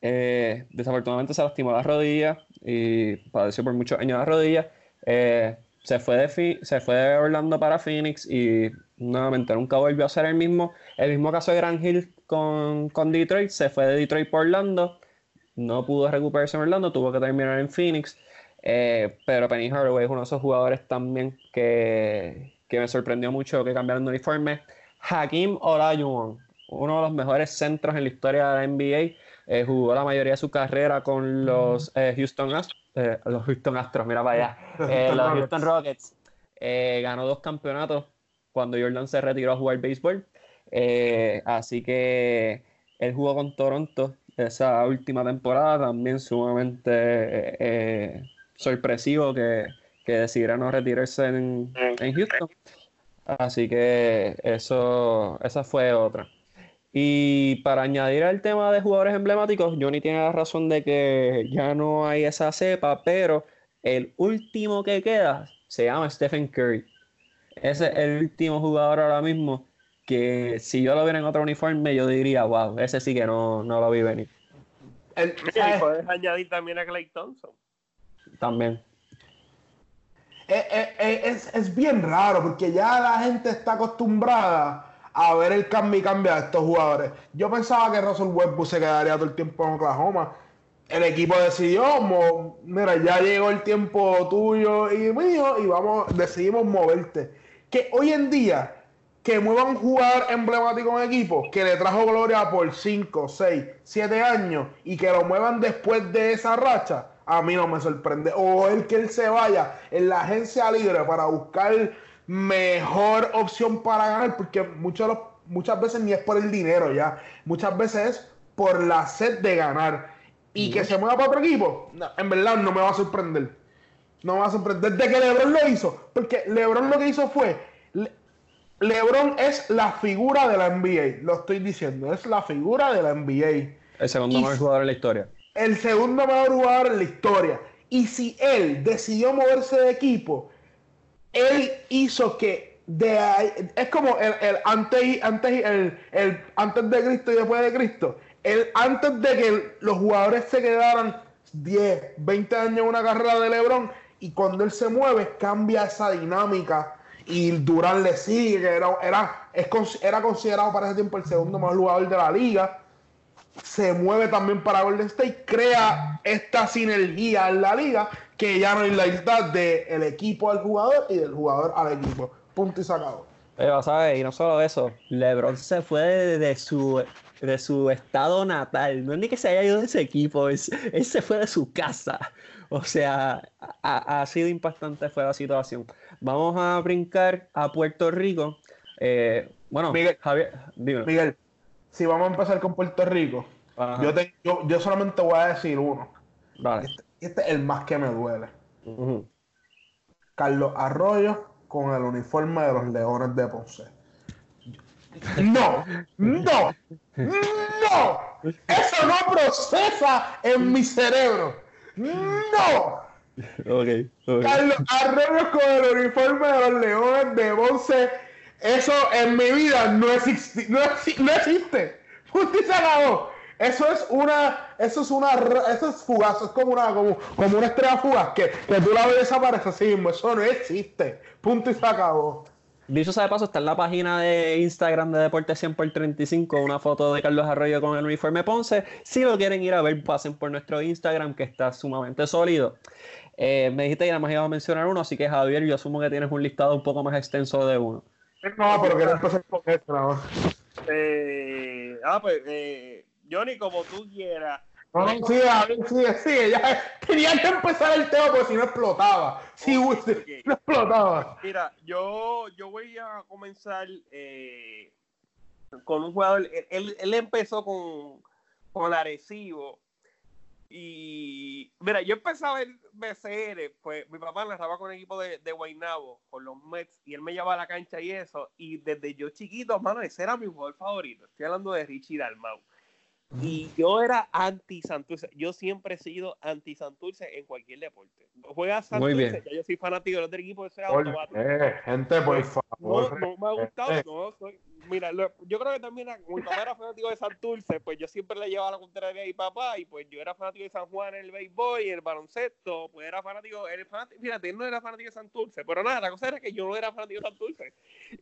[SPEAKER 1] Eh, desafortunadamente se lastimó la rodilla y padeció por muchos años la rodilla. Eh, se, fue de se fue de Orlando para Phoenix y nuevamente nunca volvió a ser el mismo. El mismo caso de Grant Hill con, con Detroit, se fue de Detroit por Orlando, no pudo recuperarse en Orlando, tuvo que terminar en Phoenix. Eh, pero Penny Hardaway es uno de esos jugadores también que, que me sorprendió mucho que cambiaron de uniforme. Hakim Olajuwon, uno de los mejores centros en la historia de la NBA eh, jugó la mayoría de su carrera con los eh, Houston Astros, eh, los Houston Astros, mira para allá, los Houston Rockets. ganó dos campeonatos cuando Jordan se retiró a jugar béisbol. así que él jugó con Toronto esa última temporada, también sumamente sorpresivo que, que decidiera no retirarse en, en Houston. Así que eso, esa fue otra. Y para añadir al tema de jugadores emblemáticos, Johnny tiene la razón de que ya no hay esa cepa, pero el último que queda se llama Stephen Curry. Ese es el último jugador ahora mismo que si yo lo viera en otro uniforme, yo diría, wow, ese sí que no, no lo vi venir.
[SPEAKER 3] y puedes añadir también a Clay Thompson.
[SPEAKER 1] También.
[SPEAKER 2] Eh, eh, eh, es, es bien raro porque ya la gente está acostumbrada a ver el cambio y cambio de estos jugadores. Yo pensaba que Russell Westbrook se quedaría todo el tiempo en Oklahoma. El equipo decidió, mira, ya llegó el tiempo tuyo y mío y vamos, decidimos moverte. Que hoy en día, que muevan un jugador emblemático en equipo, que le trajo gloria por 5, 6, 7 años y que lo muevan después de esa racha, a mí no me sorprende. O el que él se vaya en la agencia libre para buscar mejor opción para ganar, porque muchos muchas veces ni es por el dinero ya, muchas veces es por la sed de ganar. Y que se mueva para otro equipo, en verdad no me va a sorprender. No me va a sorprender. Desde que LeBron lo hizo, porque LeBron lo que hizo fue. LeBron es la figura de la NBA, lo estoy diciendo, es la figura de la NBA.
[SPEAKER 1] El segundo mejor jugador en la historia.
[SPEAKER 2] El segundo mejor jugador en la historia. Y si él decidió moverse de equipo, él hizo que es como el, antes, antes, el, antes de Cristo y después de Cristo. El, antes de que los jugadores se quedaran 10, 20 años en una carrera de LeBron y cuando él se mueve cambia esa dinámica y Durán le sigue, que era, era, era considerado para ese tiempo el segundo mejor jugador de la liga. Se mueve también para Golden State, crea esta sinergia en la liga que ya no hay la del del equipo al jugador y del jugador al equipo. Punto y sacado.
[SPEAKER 1] Pero, ¿sabes? Y no solo eso, LeBron se fue de, su, de su estado natal. No es ni que se haya ido de ese equipo, él, se fue de su casa. O sea, ha, sido impactante fue la situación. Vamos a brincar a Puerto Rico. Eh, bueno,
[SPEAKER 2] Miguel,
[SPEAKER 1] Javier,
[SPEAKER 2] Miguel, si vamos a empezar con Puerto Rico, yo, yo, solamente voy a decir uno.
[SPEAKER 1] Vale.
[SPEAKER 2] Este, este es el más que me duele. Carlos Arroyo con el uniforme de los Leones de Ponce. No, no, no. Eso no procesa en mi cerebro. No. Carlos Arroyo con el uniforme de los Leones de Ponce. Eso en mi vida no existe. No, existe. Punto se acabó. Eso es una, eso es una, eso es fugaz, es como una, como, como una estrella fugaz que, que tú la ves desaparece así mismo. Eso no existe. Punto y se acabó.
[SPEAKER 1] Dicho sea de paso, está en la página de Instagram de Deportes 100 por 35 una foto de Carlos Arroyo con el uniforme Ponce. Si lo quieren ir a ver, pasen por nuestro Instagram que está sumamente sólido. Eh, me dijiste que nada más iba a mencionar uno, así que Javier, yo asumo que tienes un listado un poco más extenso de uno.
[SPEAKER 2] No, pero quiero empezar con esto nada
[SPEAKER 3] Eh, ah, pues, eh, Johnny, como tú quieras.
[SPEAKER 2] No, no, sigue, sigue, sigue. Ya tenía que empezar el tema porque si no explotaba. Si no explotaba.
[SPEAKER 3] Mira, yo, yo voy a comenzar eh, con un jugador. Él, él empezó con, con Arecibo. Y mira, yo empezaba ver BCR, pues mi papá estaba con el equipo de, de Guaynabo, con los Mets, y él me llevaba a la cancha y eso. Y desde yo chiquito, mano, ese era mi jugador favorito. Estoy hablando de Richie Dalmau. Y yo era anti Santurce. Yo siempre he sido anti Santurce en cualquier deporte. Juega Santurce, ya yo soy fanático del otro equipo, ese automático.
[SPEAKER 2] Eh, gente, por favor.
[SPEAKER 3] No, no me ha gustado, no, soy, mira, yo creo que también, como mi papá era fanático de Santurce, pues yo siempre le llevaba la contraria a mi papá, y pues yo era fanático de San Juan en el béisbol y el baloncesto, pues era fanático, él fanático, fíjate, él no era fanático de Santurce, pero nada, la cosa era que yo no era fanático de Santurce.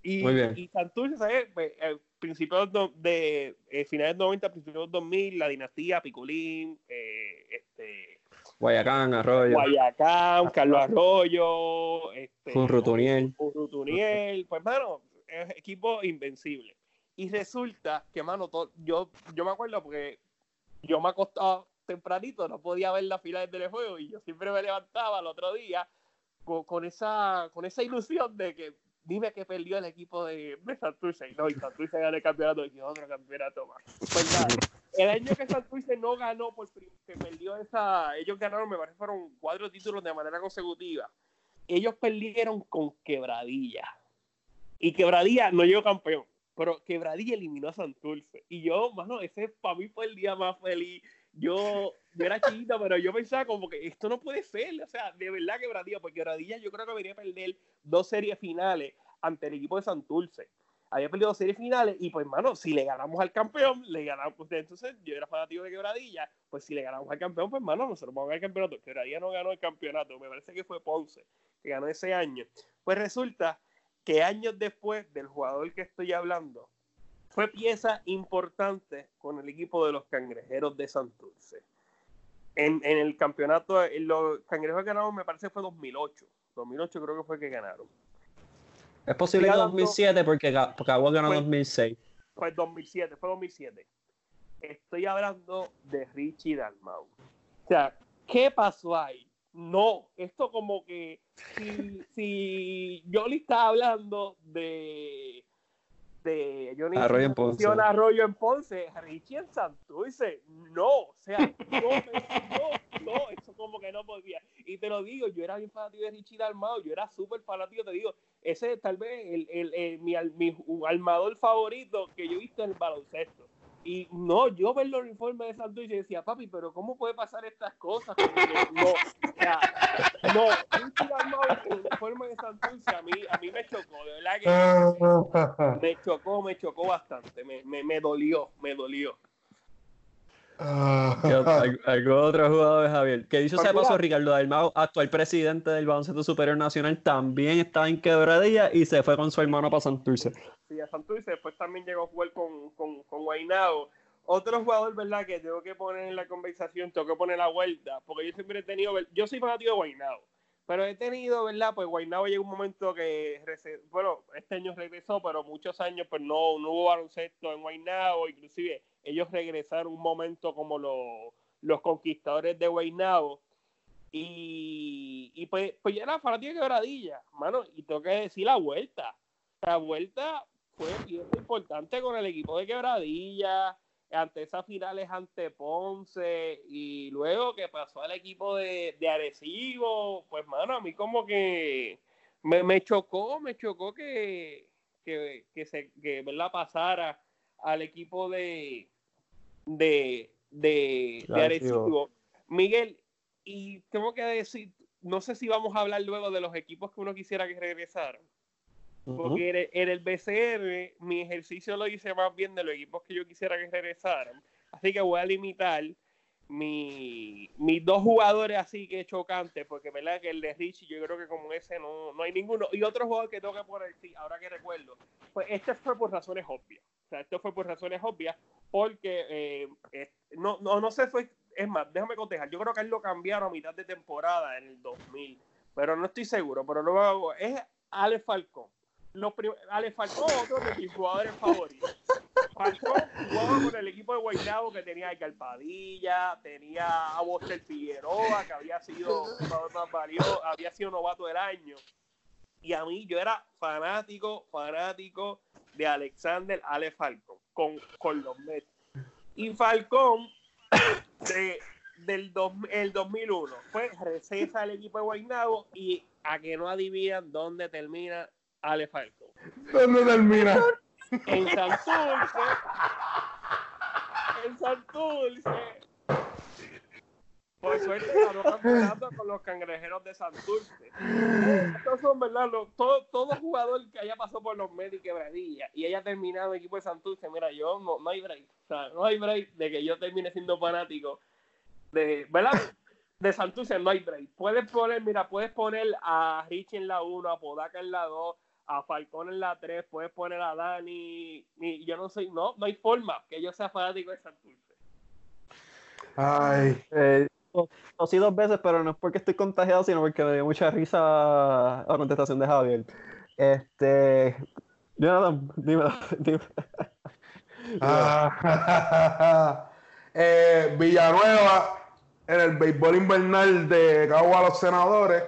[SPEAKER 3] Y, Muy bien. y Santurce, ¿sabes? Pues, eh, principios de, eh, finales 90, principios 2000, la dinastía, Piculín, eh, este...
[SPEAKER 1] Guayacán, Arroyo.
[SPEAKER 3] Guayacán, Carlos Arroyo, este,
[SPEAKER 1] Rutuniel.
[SPEAKER 3] Rutuniel, pues equipo invencible. Y resulta que, mano, yo, yo me acuerdo porque yo me acostaba tempranito, no podía ver la fila del juego y yo siempre me levantaba el otro día con, esa, con esa ilusión de que dime que perdió el equipo de, de Santurce. No, y Santurce ganó el campeonato y otro campeonato más. Pues nada, el año que Santurce no ganó, por que perdió esa, ellos ganaron, me parece, fueron cuatro títulos de manera consecutiva. Ellos perdieron con quebradilla. Y Quebradilla no llegó campeón, pero Quebradilla eliminó a Santurce. Y yo, mano, ese para mí fue el día más feliz. Yo, yo era chiquita, pero yo pensaba como que esto no puede ser. O sea, de verdad Quebradilla, porque Quebradilla yo creo que venía a perder dos series finales ante el equipo de Santurce. Había perdido dos series finales y pues, mano, si le ganamos al campeón, le ganamos. Entonces yo era fanático de Quebradilla, pues si le ganamos al campeón, pues, mano, nosotros vamos a ganar el campeonato. Quebradilla no ganó el campeonato, me parece que fue Ponce, que ganó ese año. Pues resulta que años después del jugador que estoy hablando, fue pieza importante con el equipo de los cangrejeros de Santurce. En, en el campeonato, en los cangrejeros ganaron, me parece fue 2008. 2008 creo que fue que ganaron.
[SPEAKER 1] Es posible que 2007 porque, porque Agua ganó 2006.
[SPEAKER 3] Pues 2007, fue 2007. Estoy hablando de Richie Dalmau. O sea, ¿qué pasó ahí? No, esto como que si, si está hablando de de Johnny
[SPEAKER 1] Arroyo en Ponce.
[SPEAKER 3] Arroyo en Ponce, Richie en Santurce, no, o sea, no, no, no, eso como que no podía. Y te lo digo, yo era bien fanático de Richie Dalmado, yo era súper fanático, te digo, ese es tal vez el, el, el, mi, mi armador favorito que yo he visto en el baloncesto. Y no, yo ver los informes de Santurce y decía, papi, pero ¿cómo puede pasar estas cosas? no, o sea, no, un informe de Santurce a mí, a mí me chocó, de verdad que me chocó, me chocó bastante, me, me, me dolió, me dolió.
[SPEAKER 1] ¿Algún otro jugador de Javier? Que dicho sea paso, Ricardo Dalmau, actual presidente del Baloncesto Superior Nacional, también estaba en quebradilla y se fue con su hermano para Santurce.
[SPEAKER 3] Sí, a Santurce, después también llegó a jugar con, con, con Guaynabo. Otro jugador, ¿verdad? Que tengo que poner en la conversación, tengo que poner la vuelta, porque yo siempre he tenido, yo soy fanático de Guaynabo, pero he tenido, ¿verdad? Pues Guaynabo llegó un momento que, bueno, este año regresó, pero muchos años pues no, no hubo baloncesto en Guaynabo, inclusive ellos regresaron un momento como los, conquistadores de Guaynabo. Y, y pues, pues ya era fanático de quebradilla, mano, y tengo que decir la vuelta. La vuelta fue importante con el equipo de quebradilla, ante esas finales ante Ponce, y luego que pasó al equipo de, de Arecibo, pues mano, a mí como que me, me chocó, me chocó que, que, que se que ¿verdad? pasara al equipo de, de, de, Arecibo. Miguel, y tengo que decir, no sé si vamos a hablar luego de los equipos que uno quisiera que regresaran. Porque en, el, BCR mi ejercicio lo hice más bien de los equipos que yo quisiera que regresaran. Así que voy a limitar mi, mis dos jugadores así que chocantes, porque verdad que el de Richie, yo creo que como ese no, no hay ninguno. Y otro jugador que tengo que poner, sí, ahora que recuerdo, pues este fue por razones obvias. O sea, esto fue por razones obvias, porque eh, no, no, no sé, fue, es más, déjame contestar. Yo creo que él lo cambiaron a mitad de temporada en el 2000, pero no estoy seguro. Pero luego es Ale Falcón. Los Ale Falcón, otro de mis jugadores favoritos. Falcón jugaba con el equipo de Guaynabo que tenía a Padilla, tenía a Boster Figueroa, que había sido jugador valioso, había sido novato del año. Y a mí yo era fanático, fanático de Alexander Ale Falcón con, con los Mets. Y Falcón de, del el 2001 fue recesa del equipo de Guaynabo y a que no adivinan dónde termina Ale Falcón.
[SPEAKER 2] ¿Dónde termina?
[SPEAKER 3] En Santurce. En Santurce. Por suerte ganó campeonato con los cangrejeros de Santurce. Estos son, ¿verdad? todo, todo, jugador que haya pasado por los y quebradilla y haya terminado en equipo de Santurce, mira, yo no, no hay break. O sea, no hay break de que yo termine siendo fanático de, ¿verdad? De Santurce no hay break. Puedes poner, mira, puedes poner a Richie en la 1, a Podaca en la 2, a Falcón en la 3, puedes poner a Dani, y yo no sé, no, no hay forma que yo sea fanático de Santurce.
[SPEAKER 2] Ay.
[SPEAKER 1] Eh, sí dos veces, pero no es porque estoy contagiado, sino porque me dio mucha risa la contestación de Javier. Este. Jonathan, dime. dime.
[SPEAKER 2] Ah, eh, Villanueva en el béisbol invernal de Cagua los Senadores.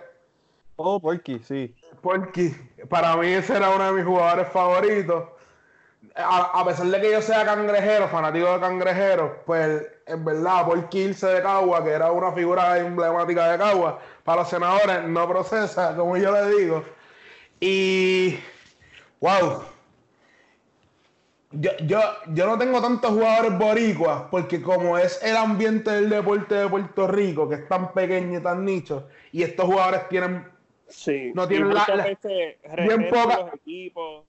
[SPEAKER 1] Oh, Porky, sí.
[SPEAKER 2] Porky, para mí ese era uno de mis jugadores favoritos. A, pesar de que yo sea cangrejero, fanático de cangrejeros, pues en verdad, Porky irse de Cagua, que era una figura emblemática de Cagua, para los senadores no procesa, como yo le digo. Y, wow, yo, yo, yo no tengo tantos jugadores boricuas porque como es el ambiente del deporte de Puerto Rico, que es tan pequeño y tan nicho, y estos jugadores tienen
[SPEAKER 3] Sí,
[SPEAKER 2] no tienen la, bien poca,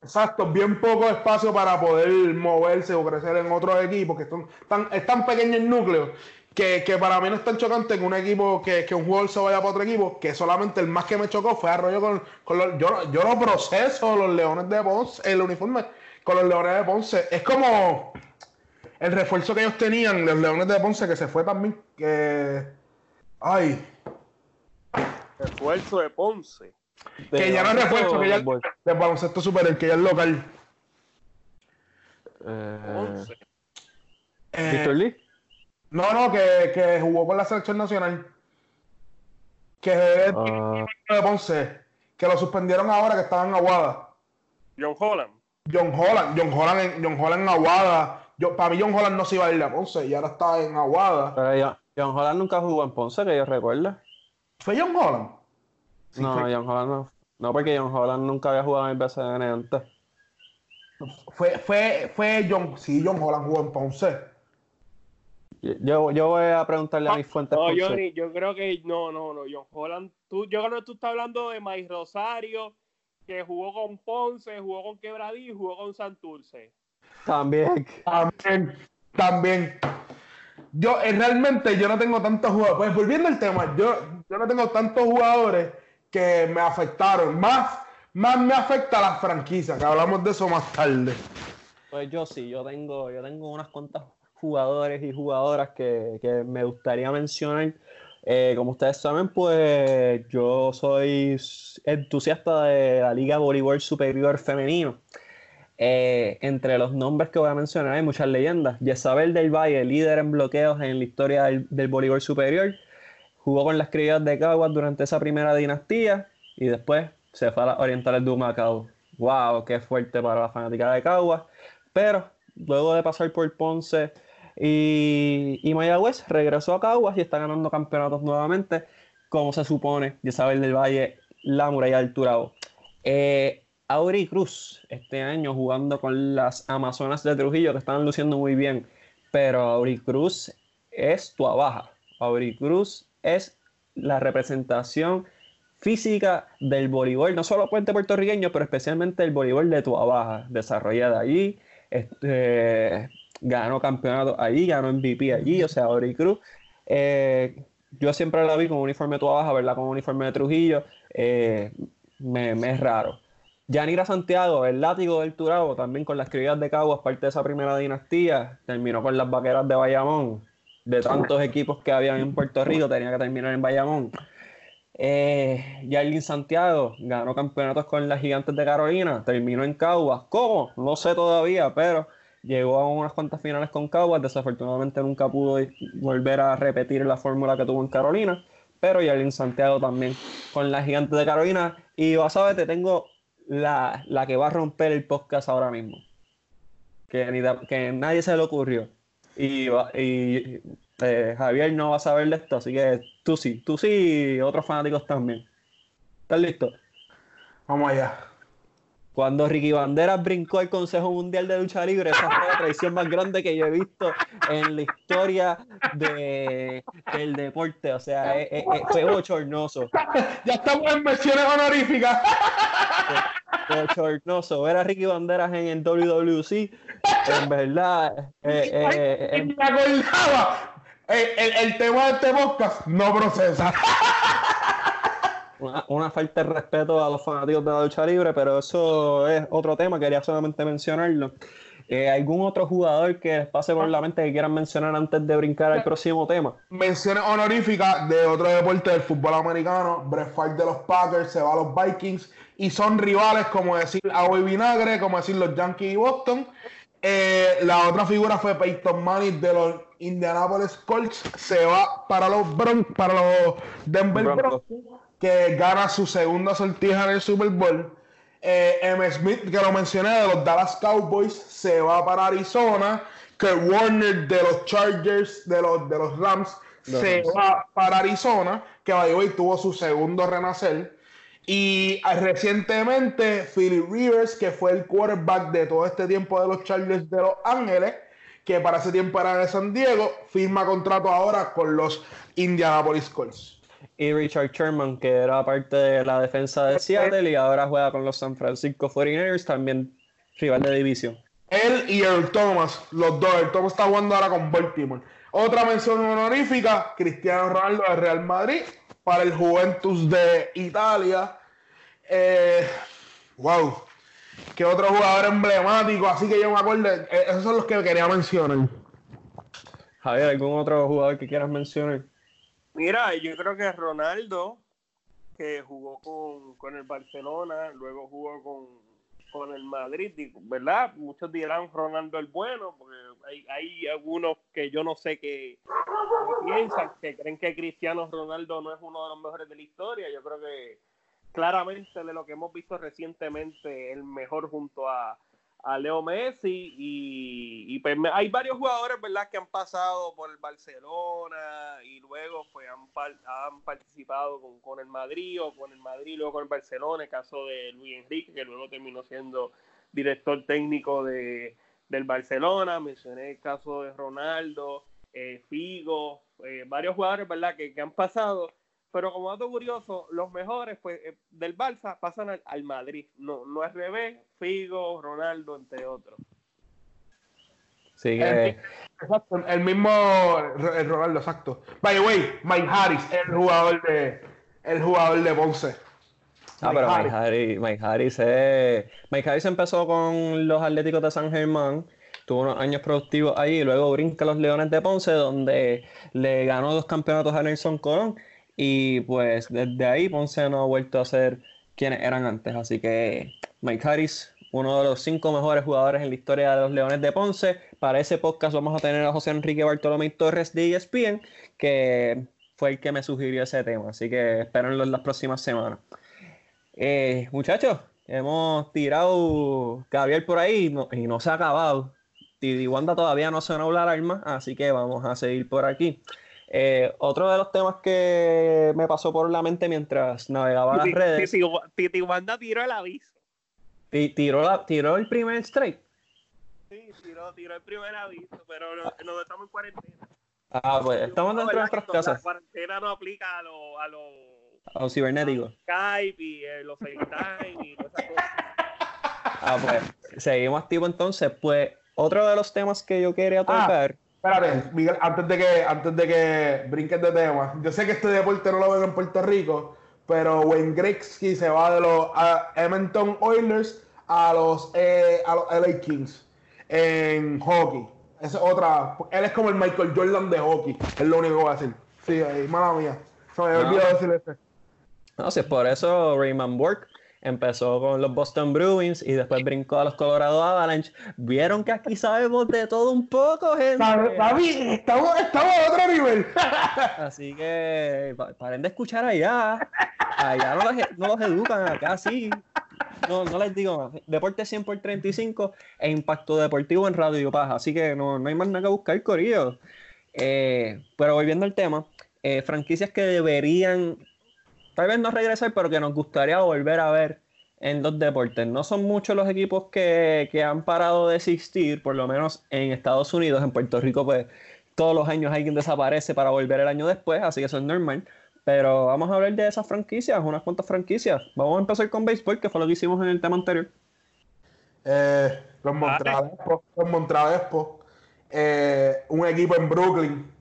[SPEAKER 2] exacto, bien poco espacio para poder moverse o crecer en otros equipos que son tan, es tan pequeño el núcleo que, que, para mí no es tan chocante que un equipo que, que, un jugador se vaya para otro equipo, que solamente el más que me chocó fue Arroyo con, con los, yo, yo no proceso los Leones de Ponce, el uniforme con los Leones de Ponce. Es como el refuerzo que ellos tenían, los Leones de Ponce, que se fue también. Que. Ay.
[SPEAKER 3] Refuerzo de Ponce.
[SPEAKER 2] que ya no es refuerzo, que ya es de baloncesto super, el que ya es local.
[SPEAKER 1] Eh, Ponce. Eh, ¿Víctor Lee?
[SPEAKER 2] No, no, que, que, jugó con la selección nacional. Que es uh... de Ponce. Que lo suspendieron ahora que estaba en Aguada.
[SPEAKER 3] John Holland.
[SPEAKER 2] John Holland, John Holland en, John Holland en Aguada. Yo, para mí John Holland no se iba a ir a Ponce y ahora está en Aguada.
[SPEAKER 1] Pero John Holland nunca jugó en Ponce, que yo recuerdo.
[SPEAKER 2] ¿Fue John Holland?
[SPEAKER 1] no, John Holland no. No, porque John Holland nunca había jugado en el BCN antes.
[SPEAKER 2] Fue, fue, fue John, sí, John Holland jugó en Ponce.
[SPEAKER 1] Yo, yo voy a preguntarle a mis fuentes.
[SPEAKER 3] No, Johnny, yo creo que no, no, no, John Holland, tú, yo creo que tú estás hablando de Mike Rosario que jugó con Ponce, jugó con Quebradí y jugó con Santurce.
[SPEAKER 1] También.
[SPEAKER 2] También. También. Yo eh, realmente yo no tengo tantos jugadores. Pues volviendo al tema, yo, yo no tengo tantos jugadores que me afectaron. Más, más me afecta la franquicia, que hablamos de eso más tarde.
[SPEAKER 1] Pues yo sí, yo tengo, yo tengo unas cuantas jugadores y jugadoras que, que me gustaría mencionar eh, como ustedes saben, pues yo soy entusiasta de la Liga Voleibol Superior Femenino. Eh, entre los nombres que voy a mencionar hay muchas leyendas. Yesabel del Valle, líder en bloqueos en la historia del, voleibol superior, jugó con las criadas de Caguas durante esa primera dinastía y después se fue a las orientales de Humacao. ¡Wow! ¡Qué fuerte para la fanática de Caguas! Pero luego de pasar por Ponce, y, Mayagüez regresó a Caguas y está ganando campeonatos nuevamente, como se supone, Isabel del Valle, la muralla del Turabo. Eh, este año jugando con las Amazonas de Trujillo, que están luciendo muy bien, pero Auri Cruz es tu abaja. Auri Cruz es la representación física del voleibol, no solo puente puertorriqueño, pero especialmente el voleibol de tu abaja, desarrollada allí. Este, ganó campeonato allí, ganó MVP allí, o sea, Ori Cruz eh, yo siempre la vi con uniforme de baja, ¿verdad? Con uniforme de Trujillo, eh, me, me, es raro. Yanira Santiago, el látigo del Turabo, también con las criollas de Caguas, parte de esa primera dinastía, terminó con las vaqueras de Bayamón. De tantos equipos que habían en Puerto Rico, tenía que terminar en Bayamón. Eh, Yarlin Santiago ganó campeonatos con las Gigantes de Carolina, terminó en Caguas. ¿Cómo? No sé todavía, pero llegó a unas cuantas finales con Caguas. Desafortunadamente nunca pudo volver a repetir la fórmula que tuvo en Carolina. Pero Yarlin Santiago también con las Gigantes de Carolina. Y vas a ver, te tengo la, la, que va a romper el podcast ahora mismo. Que, ni que nadie se le ocurrió. Y, y eh, Javier no va a saber de esto, así que tú sí, tú sí y otros fanáticos también. ¿Estás listo?
[SPEAKER 2] Vamos allá.
[SPEAKER 1] Cuando Ricky Banderas brincó el Consejo Mundial de Lucha Libre, esa fue la traición más grande que yo he visto en la historia de, del deporte. O sea, eh, eh, fue bochornoso.
[SPEAKER 2] Ya estamos en versiones honoríficas.
[SPEAKER 1] Bochornoso. Ver a Ricky Banderas en el WWC, en verdad.
[SPEAKER 2] Eh, me acordaba. El, el, tema de este podcast no procesa.
[SPEAKER 1] Una, falta de respeto a los fanáticos de la lucha libre, pero eso es otro tema, quería solamente mencionarlo. Eh, ¿Algún otro jugador que les pase por la mente que quieran mencionar antes de brincar al próximo tema?
[SPEAKER 2] Menciones honoríficas de otro deporte del fútbol americano. Brett Favre de los Packers se va a los Vikings y son rivales, como decir Agua y Vinagre, como decir los Yankees y Boston. Eh, la otra figura fue Peyton Manning de los Indianapolis Colts. Se va para los Broncos, para los Denver Broncos que gana su segunda sortija en el Super Bowl. Eh, M. Smith, que lo mencioné, de los Dallas Cowboys, se va para Arizona. Que Warner de los Chargers, de los, de los Rams, se va para Arizona. Que hoy tuvo su segundo renacer. Y ah, recientemente, Philip Rivers, que fue el quarterback de todo este tiempo de los Chargers de Los Ángeles, que para ese tiempo era de San Diego, firma contrato ahora con los Indianapolis Colts
[SPEAKER 1] y Richard Sherman, que era parte de la defensa de Seattle y ahora juega con los San Francisco 49ers, también rival de división.
[SPEAKER 2] Él y Earl Thomas, los dos. Earl Thomas está jugando ahora con Baltimore. Otra mención honorífica, Cristiano Ronaldo de Real Madrid para el Juventus de Italia. Eh, wow. ¿Qué otro jugador emblemático? Así que yo me acuerdo. Eh, esos son los que quería mencionar.
[SPEAKER 1] Javier, ¿algún otro jugador que quieras mencionar?
[SPEAKER 3] Mira, yo creo que Ronaldo, que jugó con, el Barcelona, luego jugó con, el Madrid, ¿verdad? Muchos dirán Ronaldo el bueno, porque hay, algunos que yo no sé qué piensan, que creen que Cristiano Ronaldo no es uno de los mejores de la historia. Yo creo que claramente de lo que hemos visto recientemente, el mejor junto a, a Leo Messi y, pues, hay varios jugadores verdad que han pasado por el Barcelona y luego pues han, han participado con, el Madrid o con el Madrid luego con el Barcelona el caso de Luis Enrique que luego terminó siendo director técnico de, del Barcelona. Mencioné el caso de Ronaldo eh, Figo eh, varios jugadores verdad que, que han pasado pero como dato curioso, los mejores pues, eh, del Barça pasan al, Madrid. No, no es revés, Figo, Ronaldo, entre otros.
[SPEAKER 1] Sí, el,
[SPEAKER 2] exacto, el mismo el Ronaldo, exacto. By the way, Mike Harris, el jugador de el jugador de Ponce.
[SPEAKER 1] Ah, pero Mike Harris, Mike Harris, Mike Harris empezó con los Atléticos de San Germán, tuvo unos años productivos ahí, y luego brinca a los Leones de Ponce, donde le ganó dos campeonatos a Nelson Colón y pues desde ahí Ponce no ha vuelto a ser quienes eran antes. Así que Mike Harris, uno de los cinco mejores jugadores en la historia de los Leones de Ponce. Para ese podcast vamos a tener a José Enrique Bartolomé Torres de ESPN, que fue el que me sugirió ese tema. Así que espérenlo en las próximas semanas. Eh, muchachos, hemos tirado Gabriel por ahí y no, se ha acabado. Y Wanda todavía no se van a hablar armas, así que vamos a seguir por aquí. Eh, otro de los temas que me pasó por la mente mientras navegaba las redes.
[SPEAKER 3] Titi, Wanda tiró el aviso.
[SPEAKER 1] Tiró, la, tiró el primer strike.
[SPEAKER 3] Sí, tiró, tiró el primer aviso, pero no, no estamos en cuarentena.
[SPEAKER 1] Ah, pues estamos dentro de nuestras casas.
[SPEAKER 3] La cuarentena no aplica a los a los
[SPEAKER 1] a los cibernéticos.
[SPEAKER 3] Skype y eh, los FaceTime y todas esas cosas.
[SPEAKER 1] Ah, pues seguimos activo entonces. Pues otro de los temas que yo quería ah, tocar.
[SPEAKER 2] Espérate, Miguel, antes de que, antes de que brinques de tema, yo sé que este deporte no lo ven en Puerto Rico, pero Wayne Gretzky se va de los Edmonton Oilers a los, eh, a los LA Kings en hockey. Esa es otra. Él es como el Michael Jordan de hockey, es lo único que voy a decir. Sí, mala mía. Se me había olvidado decir eso.
[SPEAKER 1] No, si es por eso Raymond Burke empezó con los Boston Bruins y después brincó a los Colorado Avalanche. Vieron que aquí sabemos de todo un poco, gente.
[SPEAKER 2] David, estamos, estamos a otro nivel.
[SPEAKER 1] Así que paren de escuchar allá. Allá no los, no los educan, acá sí. No, no les digo Deporte 100 por 35 e impacto deportivo en Radio Paja. Así que no, no hay más nada que buscar, Corillo. Eh, pero volviendo al tema, eh, franquicias que deberían tal vez no regresar, pero que nos gustaría volver a ver en los deportes. No son muchos los equipos que, que, han parado de existir, por lo menos en Estados Unidos, en Puerto Rico, pues todos los años alguien desaparece para volver el año después, así que eso es normal. Pero vamos a hablar de esas franquicias, unas cuantas franquicias. Vamos a empezar con béisbol, que fue lo que hicimos en el tema anterior.
[SPEAKER 2] Eh, los Montreal los eh, un equipo en Brooklyn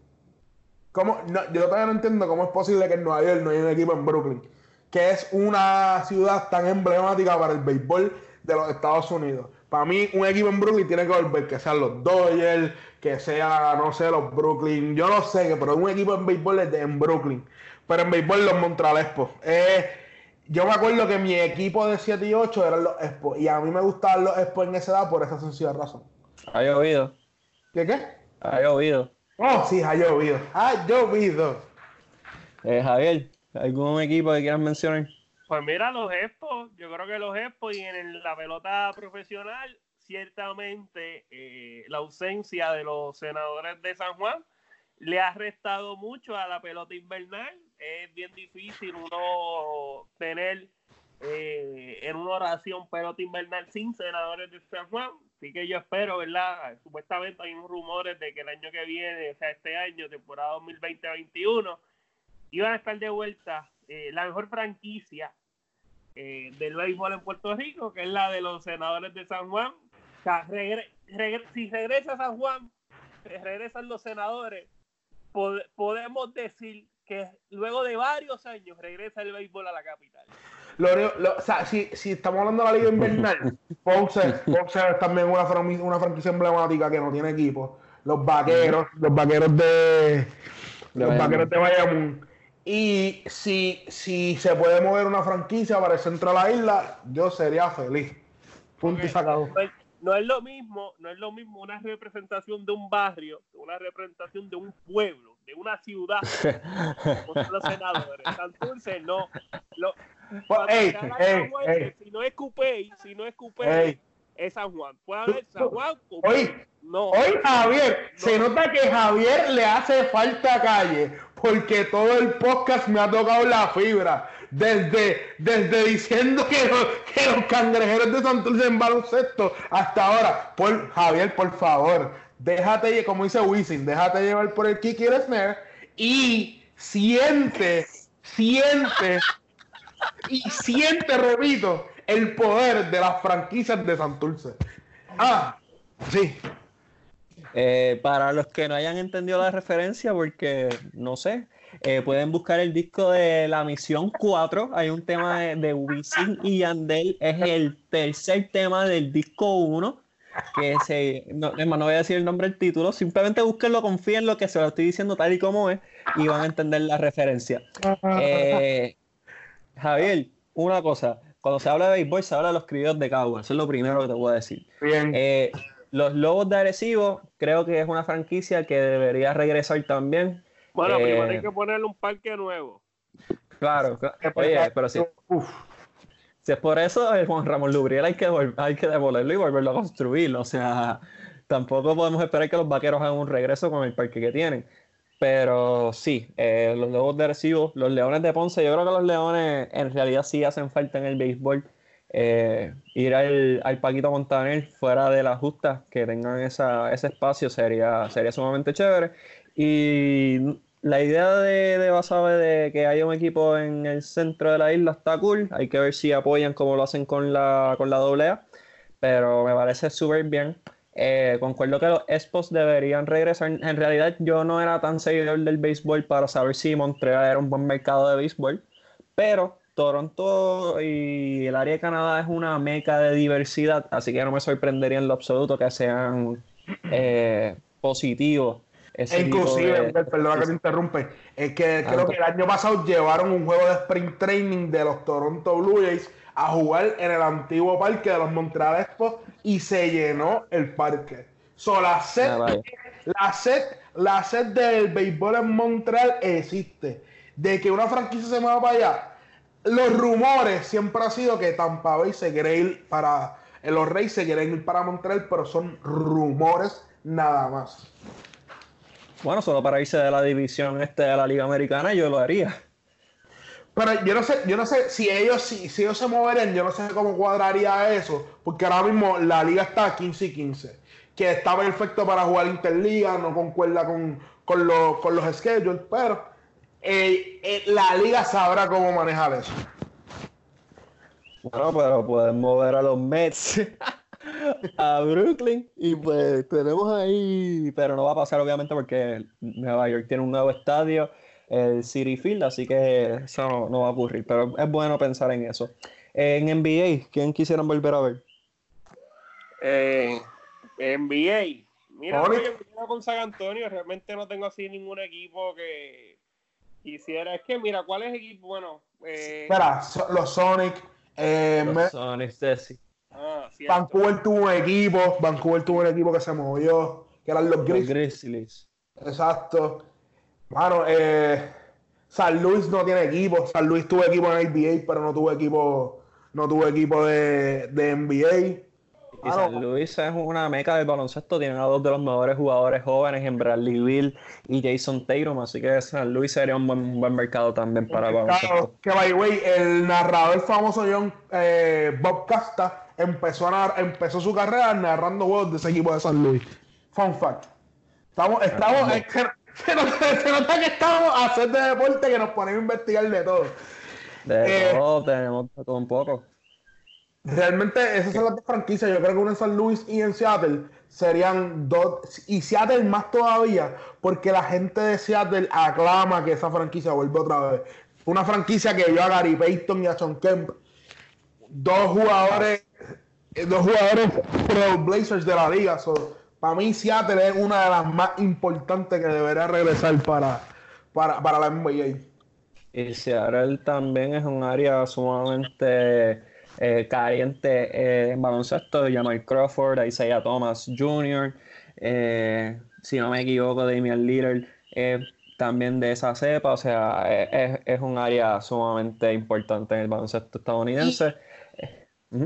[SPEAKER 2] ¿Cómo? yo todavía no entiendo cómo es posible que en Nueva York no haya un equipo en Brooklyn, que es una ciudad tan emblemática para el béisbol de los Estados Unidos. Para mí, un equipo en Brooklyn tiene que volver, que sean los Dodgers, que sea, no sé, los Brooklyn, yo no sé, pero un equipo en béisbol es de, en Brooklyn. Pero en béisbol los Montreal Expos. Eh, yo me acuerdo que mi equipo de 7 y 8 eran los Expos, y a mí me gustaban los Expos en esa edad por esa sencilla razón.
[SPEAKER 1] Ha llovido.
[SPEAKER 2] ¿Qué qué?
[SPEAKER 1] Ha llovido.
[SPEAKER 2] Oh, sí, ha llovido. Ha llovido.
[SPEAKER 1] Eh, Javier, ¿algún equipo que quieras mencionar?
[SPEAKER 3] Pues mira, los Expos, yo creo que los Expos y en la pelota profesional, ciertamente eh, la ausencia de los senadores de San Juan le ha restado mucho a la pelota invernal. Es bien difícil uno tener eh, en una oración pelota invernal sin senadores de San Juan. Así que yo espero, ¿verdad? Supuestamente hay unos rumores de que el año que viene, o sea, este año, temporada 2020-2021, iban a estar de vuelta eh, la mejor franquicia eh, del béisbol en Puerto Rico, que es la de los senadores de San Juan. O sea, si regresa San Juan, regresan los senadores, podemos decir que luego de varios años regresa el béisbol a la capital.
[SPEAKER 2] Lo, o sea, si, si, estamos hablando de la liga invernal, Ponce, Ponce es también una, una franquicia emblemática que no tiene equipo. Los vaqueros, los vaqueros de los vaqueros de Bayamón. Y si, si se puede mover una franquicia para el centro de la isla, yo sería feliz. Punto y sacado.
[SPEAKER 3] No es, lo mismo, no es lo mismo una representación de un barrio, una representación de un pueblo, de una ciudad, los senadores. Santurce no. Lo, si no es Cupey, si no es es San Juan. Puede haber San Juan,
[SPEAKER 2] Hoy, no. Hoy Javier, se nota que Javier le hace falta calle, porque todo el podcast me ha tocado la fibra. Desde, desde diciendo que los, que los cangrejeros de Santurce en baloncesto hasta ahora. Por, Javier, por favor, déjate, como dice Wisin, déjate llevar por el Kiki Lesnar y siente, siente y siente, repito, el poder de las franquicias de Santurce. Ah, sí.
[SPEAKER 1] Eh, para los que no hayan entendido la referencia, porque no sé, eh, pueden buscar el disco de La Misión 4. Hay un tema de, de y Yandel, es el tercer tema del disco 1. Que se, no, no voy a decir el nombre del título, simplemente búsquenlo, confíen en lo que se lo estoy diciendo tal y como es y van a entender la referencia. Eh, Javier, una cosa, cuando se habla de béisbol se habla de los criollos de Cagua, eso es lo primero que te voy a decir.
[SPEAKER 2] Bien.
[SPEAKER 1] Eh, los Lobos de Arecibo creo que es una franquicia que debería regresar también.
[SPEAKER 3] Bueno, eh, primero hay que ponerle un parque nuevo.
[SPEAKER 1] Claro, oye, pero si, es por eso, el Juan Ramón Lubriel hay que, demolerlo y volverlo a construir. O sea, tampoco podemos esperar que los vaqueros hagan un regreso con el parque que tienen. Pero sí, eh, los Lobos de Arecibo, los Leones de Ponce, yo creo que los Leones en realidad sí hacen falta en el béisbol. Eh, ir al, al, Paquito Montaner fuera de la justa, que tengan esa, ese espacio sería, sería sumamente chévere. Y la idea de, de Basabe de que haya un equipo en el centro de la isla está cool. Hay que ver si apoyan como lo hacen con la, con la AA. Pero me parece súper bien. Eh, concuerdo que los Expos deberían regresar. En realidad, yo no era tan seguidor del béisbol para saber si Montreal era un buen mercado de béisbol, pero Toronto y el área de Canadá es una meca de diversidad, así que no me sorprendería en lo absoluto que sean eh, positivos.
[SPEAKER 2] E inclusive, perdón que te interrumpe, es que creo que el año pasado llevaron un juego de sprint training de los Toronto Blue Jays a jugar en el antiguo parque de los Montreal Expos y se llenó el parque. So, la set, la set, la set del béisbol en Montreal existe. De que una franquicia se mueva para allá, los rumores siempre ha sido que Tampa Bay se quiere ir para. Eh, los Reyes se quieren ir para Montreal, pero son rumores nada más.
[SPEAKER 1] Bueno, solo para irse de la división este de la Liga Americana, yo lo haría.
[SPEAKER 2] Pero yo no sé, yo no sé si ellos, si, si ellos se moverían, yo no sé cómo cuadraría eso, porque ahora mismo la liga está 15 y 15, que está perfecto para jugar Interliga, no concuerda con, con, los, con los schedules, pero eh, eh, la liga sabrá cómo manejar eso.
[SPEAKER 1] Bueno, pero pueden mover a los Mets a Brooklyn y pues tenemos ahí, pero no va a pasar obviamente porque Nueva York tiene un nuevo estadio, el City Field, así que eso no, va a ocurrir, pero es bueno pensar en eso. En NBA, ¿quién quisieran volver a ver?
[SPEAKER 3] Eh, NBA, mira, yo con San Antonio, realmente no tengo así ningún equipo que Quisiera, es que mira, ¿cuál es el equipo? Bueno,
[SPEAKER 2] eh... Espera, los Sonic. Eh,
[SPEAKER 1] los Sonic, sí.
[SPEAKER 2] Ah, Vancouver tuvo un equipo, Vancouver tuvo un equipo que se movió, que eran los, Grizzlies. Exacto. Bueno, eh, San Luis no tiene equipo. San Luis tuvo equipo en NBA, pero no tuvo equipo, no tuvo equipo de, de NBA.
[SPEAKER 1] Y San Luis es una meca del baloncesto, tienen a dos de los mejores jugadores jóvenes en Bradley Bill y Jason Tatum, así que San Luis sería un buen, mercado también para el baloncesto.
[SPEAKER 2] Que by way, el narrador famoso John eh, Bob Casta empezó, a empezó su carrera narrando juegos de ese equipo de San Luis. Fun fact. Estamos, estamos, se, nota, que estamos a hacer de deporte que nos ponemos a investigar de todo.
[SPEAKER 1] De eh, todo, tenemos todo un poco.
[SPEAKER 2] Realmente esas son las dos franquicias. Yo creo que una en San Luis y en Seattle serían dos. Y Seattle más todavía, porque la gente de Seattle aclama que esa franquicia vuelve otra vez. Una franquicia que vio a Gary Payton y a Sean Kemp. Dos jugadores, dos jugadores pro Blazers de la liga. para mí Seattle es una de las más importantes que debería regresar para, para, para la NBA.
[SPEAKER 1] Y Seattle también es un área sumamente eh, caliente eh, en baloncesto, Jamal Crawford, Isaiah Thomas Jr., eh, si no me equivoco, Damian Lillard, también de esa cepa, o sea, es, un área sumamente importante en el baloncesto estadounidense.
[SPEAKER 2] Y,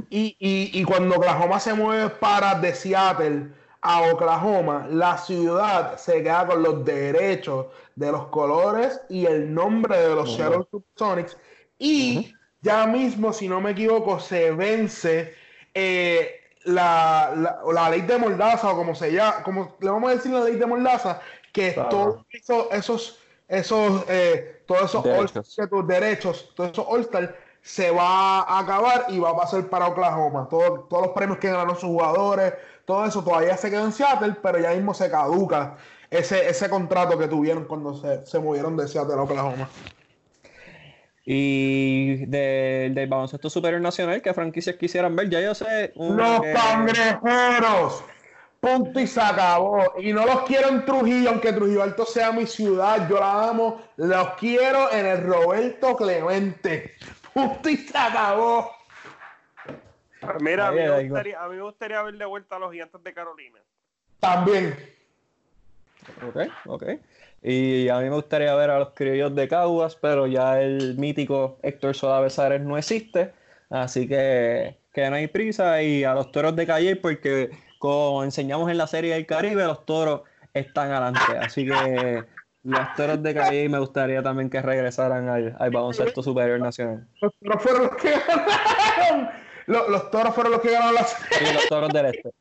[SPEAKER 2] y, cuando Oklahoma se mueve para de Seattle a Oklahoma, la ciudad se queda con los derechos de los colores y el nombre de los Seattle Sonics y ya mismo, si no me equivoco, se vence eh, la, la, ley de Mordaza, o como se llama, como le vamos a decir la ley de Mordaza, que todos esos, esos, eh, todos esos derechos. derechos, todos esos all se va a acabar y va a pasar para Oklahoma. todos los premios que ganaron sus jugadores, todo eso todavía se queda en Seattle, pero ya mismo se caduca ese, ese contrato que tuvieron cuando se, se movieron de Seattle a Oklahoma.
[SPEAKER 1] Y del baloncesto superior nacional, ¿qué franquicias quisieran ver? Ya yo sé.
[SPEAKER 2] Los cangrejeros. Punto y se acabó. Y no los quiero en Trujillo, aunque Trujillo Alto sea mi ciudad. Yo la amo. Los quiero en el Roberto Clemente. Punto y se acabó.
[SPEAKER 3] Mira, a mí, me gustaría, a mí me gustaría ver de vuelta a los gigantes de Carolina.
[SPEAKER 2] También.
[SPEAKER 1] Ok, ok. Y a mí me gustaría ver a los criollos de Caguas, pero ya el mítico Héctor Soda Besares no existe. Así que, que no hay prisa. Y a los toros de Calle, porque como enseñamos en la serie del Caribe, los toros están adelante. Así que los toros de Calle me gustaría también que regresaran al, al baloncesto superior nacional.
[SPEAKER 2] Los toros fueron los que ganaron. Los, toros fueron los que ganaron la serie.
[SPEAKER 1] Sí, los toros del este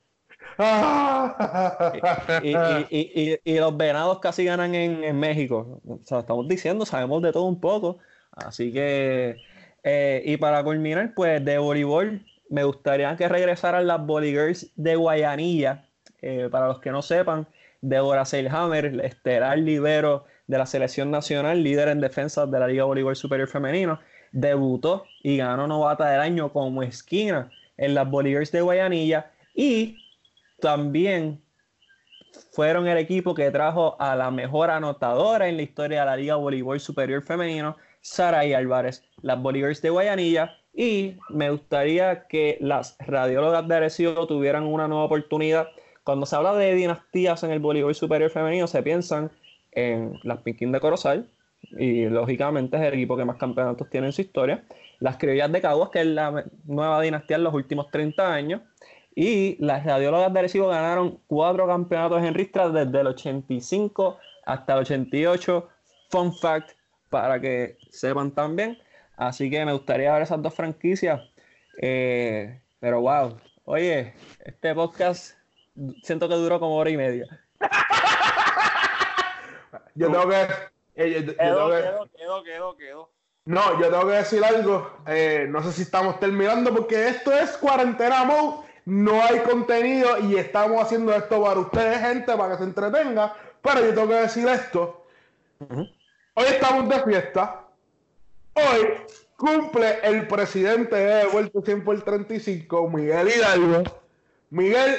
[SPEAKER 1] y, los venados casi ganan en, México. O sea, estamos diciendo, sabemos de todo un poco. Así que, eh, y para culminar, pues de voleibol, me gustaría que regresaran las Girls de Guayanilla. eh, para los que no sepan, Deborah Seilhammer, estelar libero de la selección nacional, líder en defensa de la Liga Voleibol Superior Femenino, debutó y ganó novata del año como esquina en las Bolivers de Guayanilla y también fueron el equipo que trajo a la mejor anotadora en la historia de la Liga Voleibol Superior Femenino, Saray Álvarez, las Bolivers de Guayanilla. Y me gustaría que las radiólogas de Arecibo tuvieran una nueva oportunidad. Cuando se habla de dinastías en el voleibol superior femenino, se piensan en las Pinquín de Corozal, y lógicamente es el equipo que más campeonatos tiene en su historia. Las Criollas de Caguas, que es la nueva dinastía en los últimos 30 años. Y las radiólogas de Arecibo ganaron cuatro campeonatos en Ristra desde el 85 hasta el 88. Fun fact para que sepan también. Así que me gustaría ver esas dos franquicias. Eh, pero wow, oye, este podcast siento que duró como hora y media.
[SPEAKER 2] Yo tengo que. eh, yo- yo tengo
[SPEAKER 3] Quedó,
[SPEAKER 2] que-
[SPEAKER 3] quedó, quedó, quedó, quedó.
[SPEAKER 2] No, yo tengo que decir algo. eh, no sé si estamos terminando porque esto es cuarentena mode. No hay contenido y estamos haciendo esto para ustedes, gente, para que se entretenga. Pero yo tengo que decir esto. Hoy estamos de fiesta. Hoy cumple el presidente de Vuelta 100 por 35, Miguel Hidalgo. Miguel,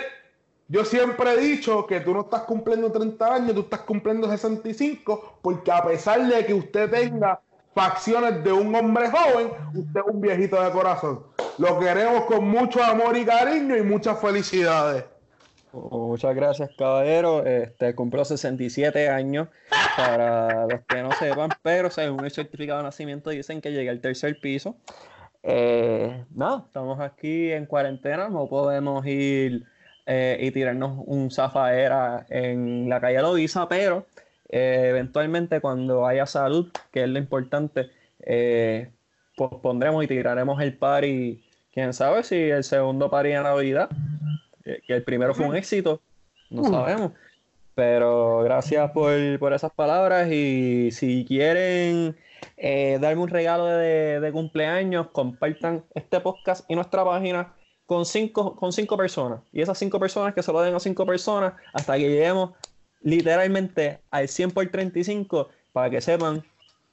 [SPEAKER 2] yo siempre he dicho que tú no estás cumpliendo 30 años, tú estás cumpliendo 65, porque a pesar de que usted tenga facciones de un hombre joven, usted es un viejito de corazón. Lo queremos con mucho amor y cariño y muchas felicidades.
[SPEAKER 1] Muchas gracias, caballero. Este, cumplo 67 años, para los que no sepan, pero según el certificado de nacimiento dicen que llegué al tercer piso. Eh, nada, estamos aquí en cuarentena, no podemos ir eh, y tirarnos un zafaera en la calle Loiza, pero eh, eventualmente cuando haya salud, que es lo importante, eh, pues pondremos y tiraremos el party, quién sabe si el segundo party de Navidad, eh, que el primero fue un éxito, no sabemos. Pero gracias por, por esas palabras y si quieren eh, darme un regalo de, de cumpleaños, compartan este podcast y nuestra página con cinco, con cinco personas. Y esas cinco personas que se lo den a cinco personas hasta que lleguemos literalmente al 100 por 35 para que sepan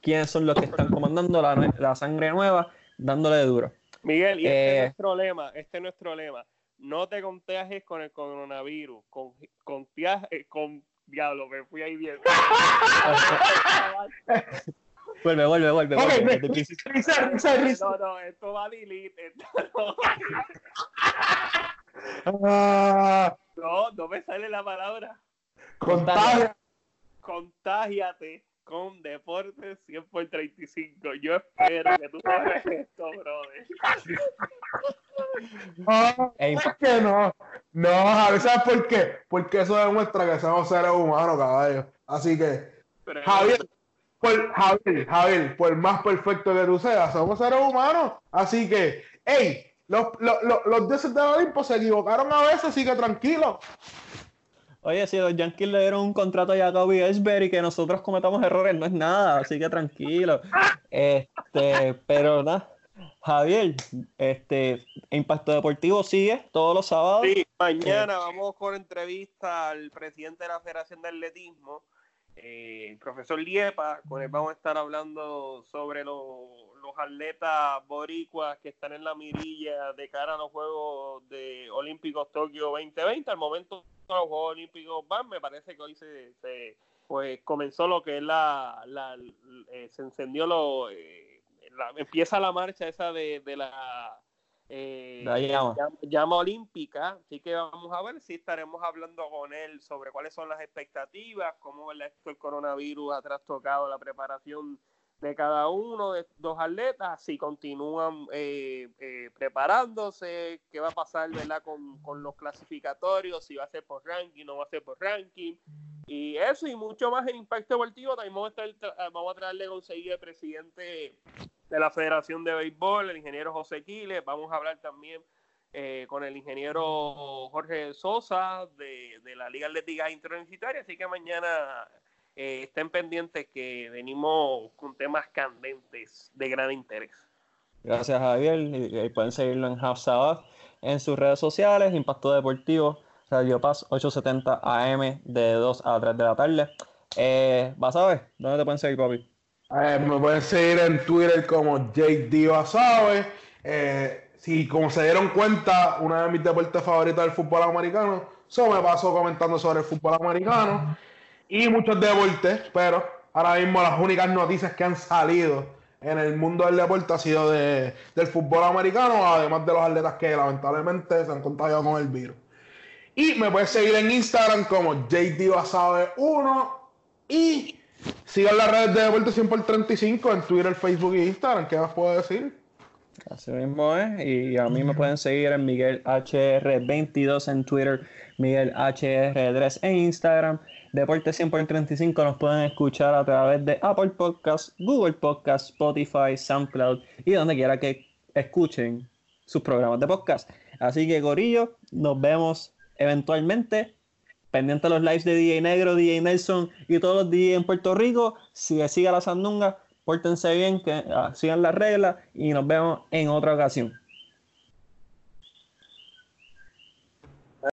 [SPEAKER 1] quiénes son los que están comandando la, la sangre nueva, dándole duro.
[SPEAKER 3] Miguel, y este
[SPEAKER 1] Eh.
[SPEAKER 3] es nuestro lema, este es nuestro lema. No te contagies con el coronavirus, con, contagies con diablo, me fui ahí bien.
[SPEAKER 1] Vuelve, vuelve, vuelve. Vuelve, principio.
[SPEAKER 2] risa, risa, risa.
[SPEAKER 3] No, no, esto va a delete. esto no.
[SPEAKER 2] Ah,
[SPEAKER 3] No, no me sale la palabra.
[SPEAKER 2] contagia.
[SPEAKER 3] Contágiate con Deportes 100 por 35. Yo espero que tú sabes esto, brother.
[SPEAKER 1] Ey,
[SPEAKER 2] es que no. No, Javi, ¿sabes por qué? Porque eso demuestra que somos seres humanos, caballo. Así que,
[SPEAKER 3] Pero-
[SPEAKER 2] Javier, por, Javier, Javier, por más perfecto que tú seas, somos seres humanos. Así que, hey, los, los, los, los dioses del Olimpo se equivocaron a veces, así que tranquilo.
[SPEAKER 1] Oye, si los Yankees le dieron un contrato a Jacoby Ellsbury y que nosotros cometamos errores, no es nada, así que tranquilo. Este, pero nada, Javier, este, Impacto Deportivo sigue todos los sábados.
[SPEAKER 3] Sí, mañana vamos con entrevista al presidente de la Federación de Atletismo, eh, profesor Liepa, con él vamos a estar hablando sobre lo- los atletas boricuas que están en la mirilla de cara a los Juegos de Olímpicos Tokio 2020. Al momento los Juegos Olímpicos van, me parece que hoy se, se, pues comenzó lo que es la, la eh, se encendió lo eh, la- empieza la marcha esa de, de la eh,
[SPEAKER 1] La llama.
[SPEAKER 3] llama, llama olímpica, así que vamos a ver si estaremos hablando con él sobre cuáles son las expectativas, cómo esto el coronavirus ha trastocado la preparación de cada uno de los atletas, si continúan eh, eh, preparándose, qué va a pasar ¿verdad? Con, con los clasificatorios, si va a ser por ranking, no va a ser por ranking, y eso y mucho más en Impacto Deportivo, también vamos a, estar vamos a tratarle a conseguir el presidente de la Federación de Béisbol, el ingeniero José Quiles. Vamos a hablar también eh, con el ingeniero Jorge Sosa de, de la Liga Atlética Interuniversitaria. Así que mañana eh, estén pendientes que venimos con temas candentes de gran interés.
[SPEAKER 1] Gracias, Javier. Y, y pueden seguirlo en Half Sabbath en sus redes sociales, Impacto Deportivo, Radio Paz 870 AM de 2 a 3 de la tarde. Eh, ¿Vas a ver? ¿Dónde te pueden seguir, papi?
[SPEAKER 2] Eh, me pueden seguir en Twitter como JD Basabe. Eh, si como se dieron cuenta, uno de mis deportes favoritos del fútbol americano, eso me paso comentando sobre el fútbol americano y muchos deportes, pero ahora mismo las únicas noticias que han salido en el mundo del deporte ha sido de, del fútbol americano, además de los atletas que lamentablemente se han contagiado con el virus. Y me puedes seguir en Instagram como JDBasabe1 y sigan las redes de Deporte 100 por 35 en Twitter, Facebook e Instagram. ¿Qué más puedo decir?
[SPEAKER 1] Así mismo es. Y a mí me pueden seguir en Miguel HR22 en Twitter, Miguel HR3 en Instagram. Deporte 100 por 35 nos pueden escuchar a través de Apple Podcasts, Google Podcasts, Spotify, SoundCloud y donde quiera que escuchen sus programas de podcast. Así que, Gorillo, nos vemos eventualmente. Pendiente de los lives de DJ Negro, DJ Nelson y todos los DJ en Puerto Rico. Si siga la sandunga, pórtense bien, que ah, sigan las reglas y nos vemos en otra ocasión.